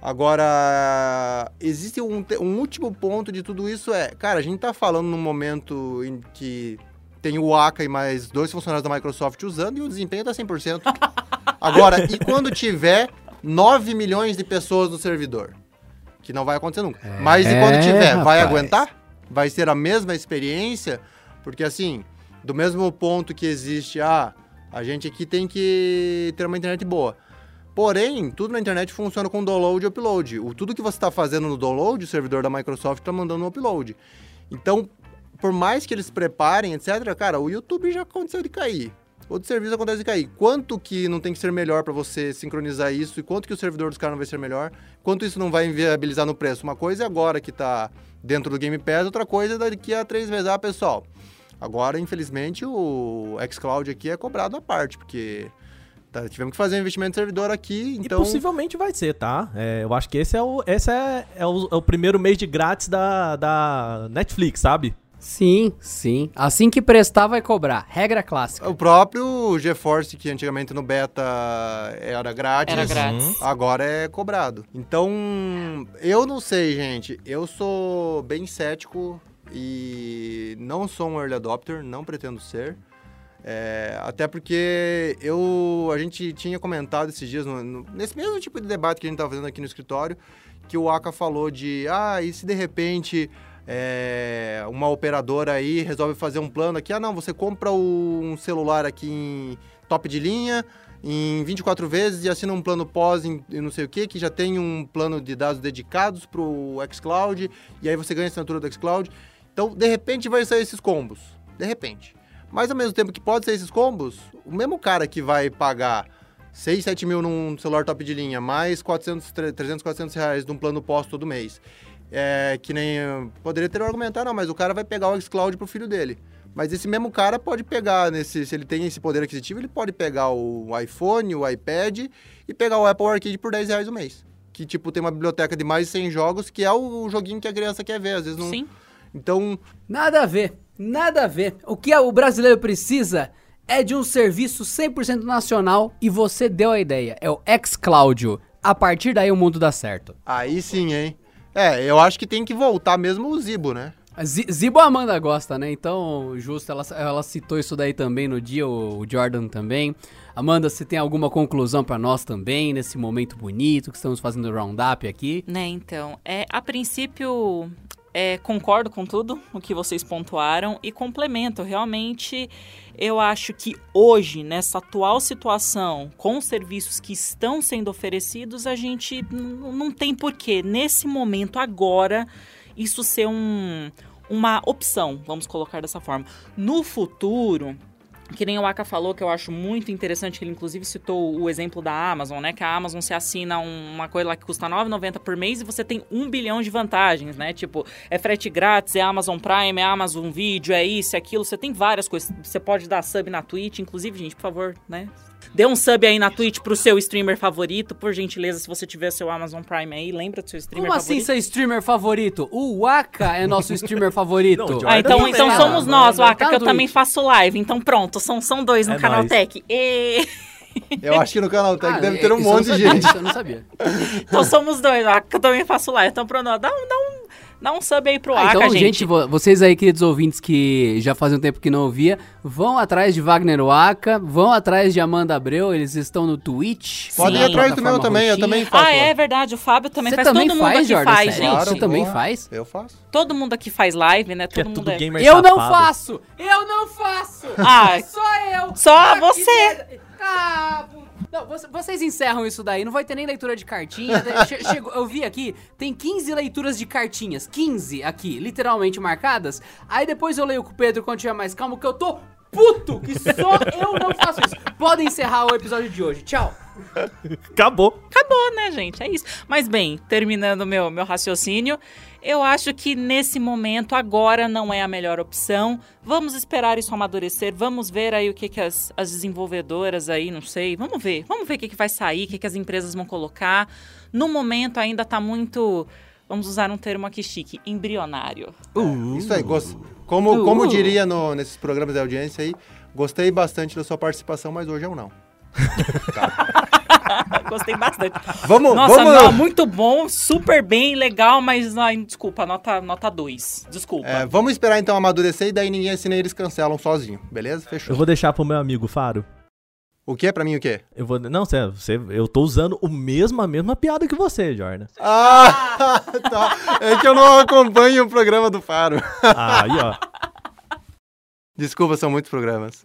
Agora, existe um, um último ponto de tudo isso é, cara, a gente tá falando num momento em que tem o Aka e mais dois funcionários da Microsoft usando e o desempenho tá 100%. <laughs> Agora, e quando tiver 9 milhões de pessoas no servidor? Que não vai acontecer nunca. Mas e quando É, tiver, vai rapaz. aguentar? Vai ser a mesma experiência? Porque assim, do mesmo ponto que existe, ah, a gente aqui tem que ter uma internet boa. Porém, tudo na internet funciona com download e upload. O, tudo que você está fazendo no download, o servidor da Microsoft está mandando no upload. Então, por mais que eles preparem, etc., cara, o YouTube já aconteceu de cair. Outro serviço acontece de cair. Quanto que não tem que ser melhor para você sincronizar isso e quanto que o servidor dos caras não vai ser melhor? Quanto isso não vai inviabilizar no preço? Uma coisa é agora que está dentro do Game Pass, outra coisa é daqui a três meses. Ah, pessoal, agora, infelizmente, o xCloud aqui é cobrado à parte, porque tá, tivemos que fazer um investimento de servidor aqui, E então... possivelmente vai ser, tá? É, eu acho que esse é o, esse é, é o, é o primeiro mês de grátis da, da Netflix, sabe? Sim, sim. Assim que prestar, vai cobrar. Regra clássica. O próprio GeForce, que antigamente no beta era grátis, Era grátis. agora é cobrado. Então, eu não sei, gente. Eu sou bem cético e não sou um early adopter, não pretendo ser. É, até porque eu, a gente tinha comentado esses dias, no- no- nesse mesmo tipo de debate que a gente estava fazendo aqui no escritório, que o Aka falou de, ah, e se de repente é, uma operadora aí resolve fazer um plano aqui, ah não, você compra o- um celular aqui em top de linha, em 24 vezes e assina um plano pós em, em não sei o que, que já tem um plano de dados dedicados para o xCloud, e aí você ganha a assinatura do xCloud. Então, de repente, vai sair esses combos. De repente. Mas, ao mesmo tempo que pode sair esses combos, o mesmo cara que vai pagar 6, 7 mil num celular top de linha, mais 400, 300, 400 reais de um plano pós todo mês, é, que nem... Poderia ter um argumento, ah, não, mas o cara vai pegar o xCloud pro filho dele. Mas esse mesmo cara pode pegar, nesse, se ele tem esse poder aquisitivo, ele pode pegar o iPhone, o iPad e pegar o Apple Arcade por 10 reais o mês. Que, tipo, tem uma biblioteca de mais de 100 jogos, que é o joguinho que a criança quer ver. Às vezes não... Sim. Então, Nada a ver, nada a ver. O que o brasileiro precisa é de um serviço 100% nacional e você deu a ideia. É o xCloud. A partir daí o mundo dá certo. aí sim, hein? É, eu acho que tem que voltar mesmo o Zibo, né? Zibo a Amanda gosta, né? Então, justo, ela, ela citou isso daí também no dia, o, o Jordan também. Amanda, você tem alguma conclusão pra nós também, nesse momento bonito que estamos fazendo o roundup aqui? Né, então, é, a princípio, é, concordo com tudo o que vocês pontuaram e complemento. Realmente, eu acho que hoje, nessa atual situação, com os serviços que estão sendo oferecidos, a gente não tem porquê, nesse momento, agora, isso ser um, uma opção, vamos colocar dessa forma. No futuro, que nem o Aka falou, que eu acho muito interessante, que ele inclusive citou o exemplo da Amazon, né? Que a Amazon se assina um- uma coisa lá que custa R$ 9,90 por mês e você tem um bilhão de vantagens, né? Tipo, é frete grátis, é Amazon Prime, é Amazon Video, é isso, é aquilo. Você tem várias coisas. Você pode dar sub na Twitch, inclusive, gente, por favor, né? Dê um sub aí na Twitch pro seu streamer favorito, por gentileza, se você tiver seu Amazon Prime aí, lembra do seu streamer Como assim favorito. seu streamer favorito? O Waka é nosso streamer favorito. <laughs> Não, Ah, então, também, então ah, somos nós, Waka, Tá que eu também faço live. Então pronto, são, são dois no É canal. Tech. E... <laughs> Eu acho que no canal Tech Ah, deve ter um monte de sabia, gente. isso Eu não sabia. Então somos dois, ó, que eu também faço live. Então pronto, dá um, dá um, Dá um sub aí pro Ah, Aka, então, gente. gente, vo- vocês aí, queridos ouvintes que já fazem um tempo que não ouvia, vão atrás de Wagner Waka, vão atrás de Amanda Abreu, eles estão no Twitch. Pode ir atrás do meu também, eu também faço. Ah, é verdade, o Fábio também Você faz. também Todo mundo faz, aqui Jordan? faz, gente. Você também porra, faz? Eu faço. Todo mundo aqui faz live, né? É Todo tudo mundo é... gamer Eu não safado. faço! Eu não faço! Ah, Só eu! Só Ah, você. Ah, não, você- vocês encerram isso daí, não vai ter nem leitura de cartinha. Che- <laughs> chegou- eu vi aqui, tem 15 leituras de cartinhas, 15 aqui, literalmente marcadas. Aí depois eu leio com o Pedro quando tiver mais calmo, que eu tô puto, que só eu não faço isso. Podem encerrar o episódio de hoje. Tchau. Acabou. acabou, né, gente? É isso. Mas bem, terminando meu, meu raciocínio, eu acho que nesse momento, agora não é a melhor opção. Vamos esperar isso amadurecer, vamos ver aí o que, que as, as desenvolvedoras aí, não sei, vamos ver. Vamos ver o que, que vai sair, o que, que as empresas vão colocar. No momento ainda tá muito, vamos usar um termo aqui chique, embrionário. Isso aí, gos- como, como Uh. diria no- nesses programas de audiência aí, gostei bastante da sua participação, mas hoje eu não. <laughs> <laughs> Gostei bastante. Vamos, Nossa, vamos. não, muito bom, super bem, legal, mas ai, desculpa, nota 2. Nota dois. desculpa. É, vamos esperar então amadurecer e daí ninguém assina e eles cancelam sozinho, beleza? Eu Fechou. vou deixar pro meu amigo Faro. O que é pra mim o quê? Eu vou. Não, você, você, eu tô usando o mesmo, a mesma piada que você, Jordan. Ah, <laughs> tá. É que eu não acompanho o programa do Faro. Ah, aí, ó. Desculpa, são muitos programas.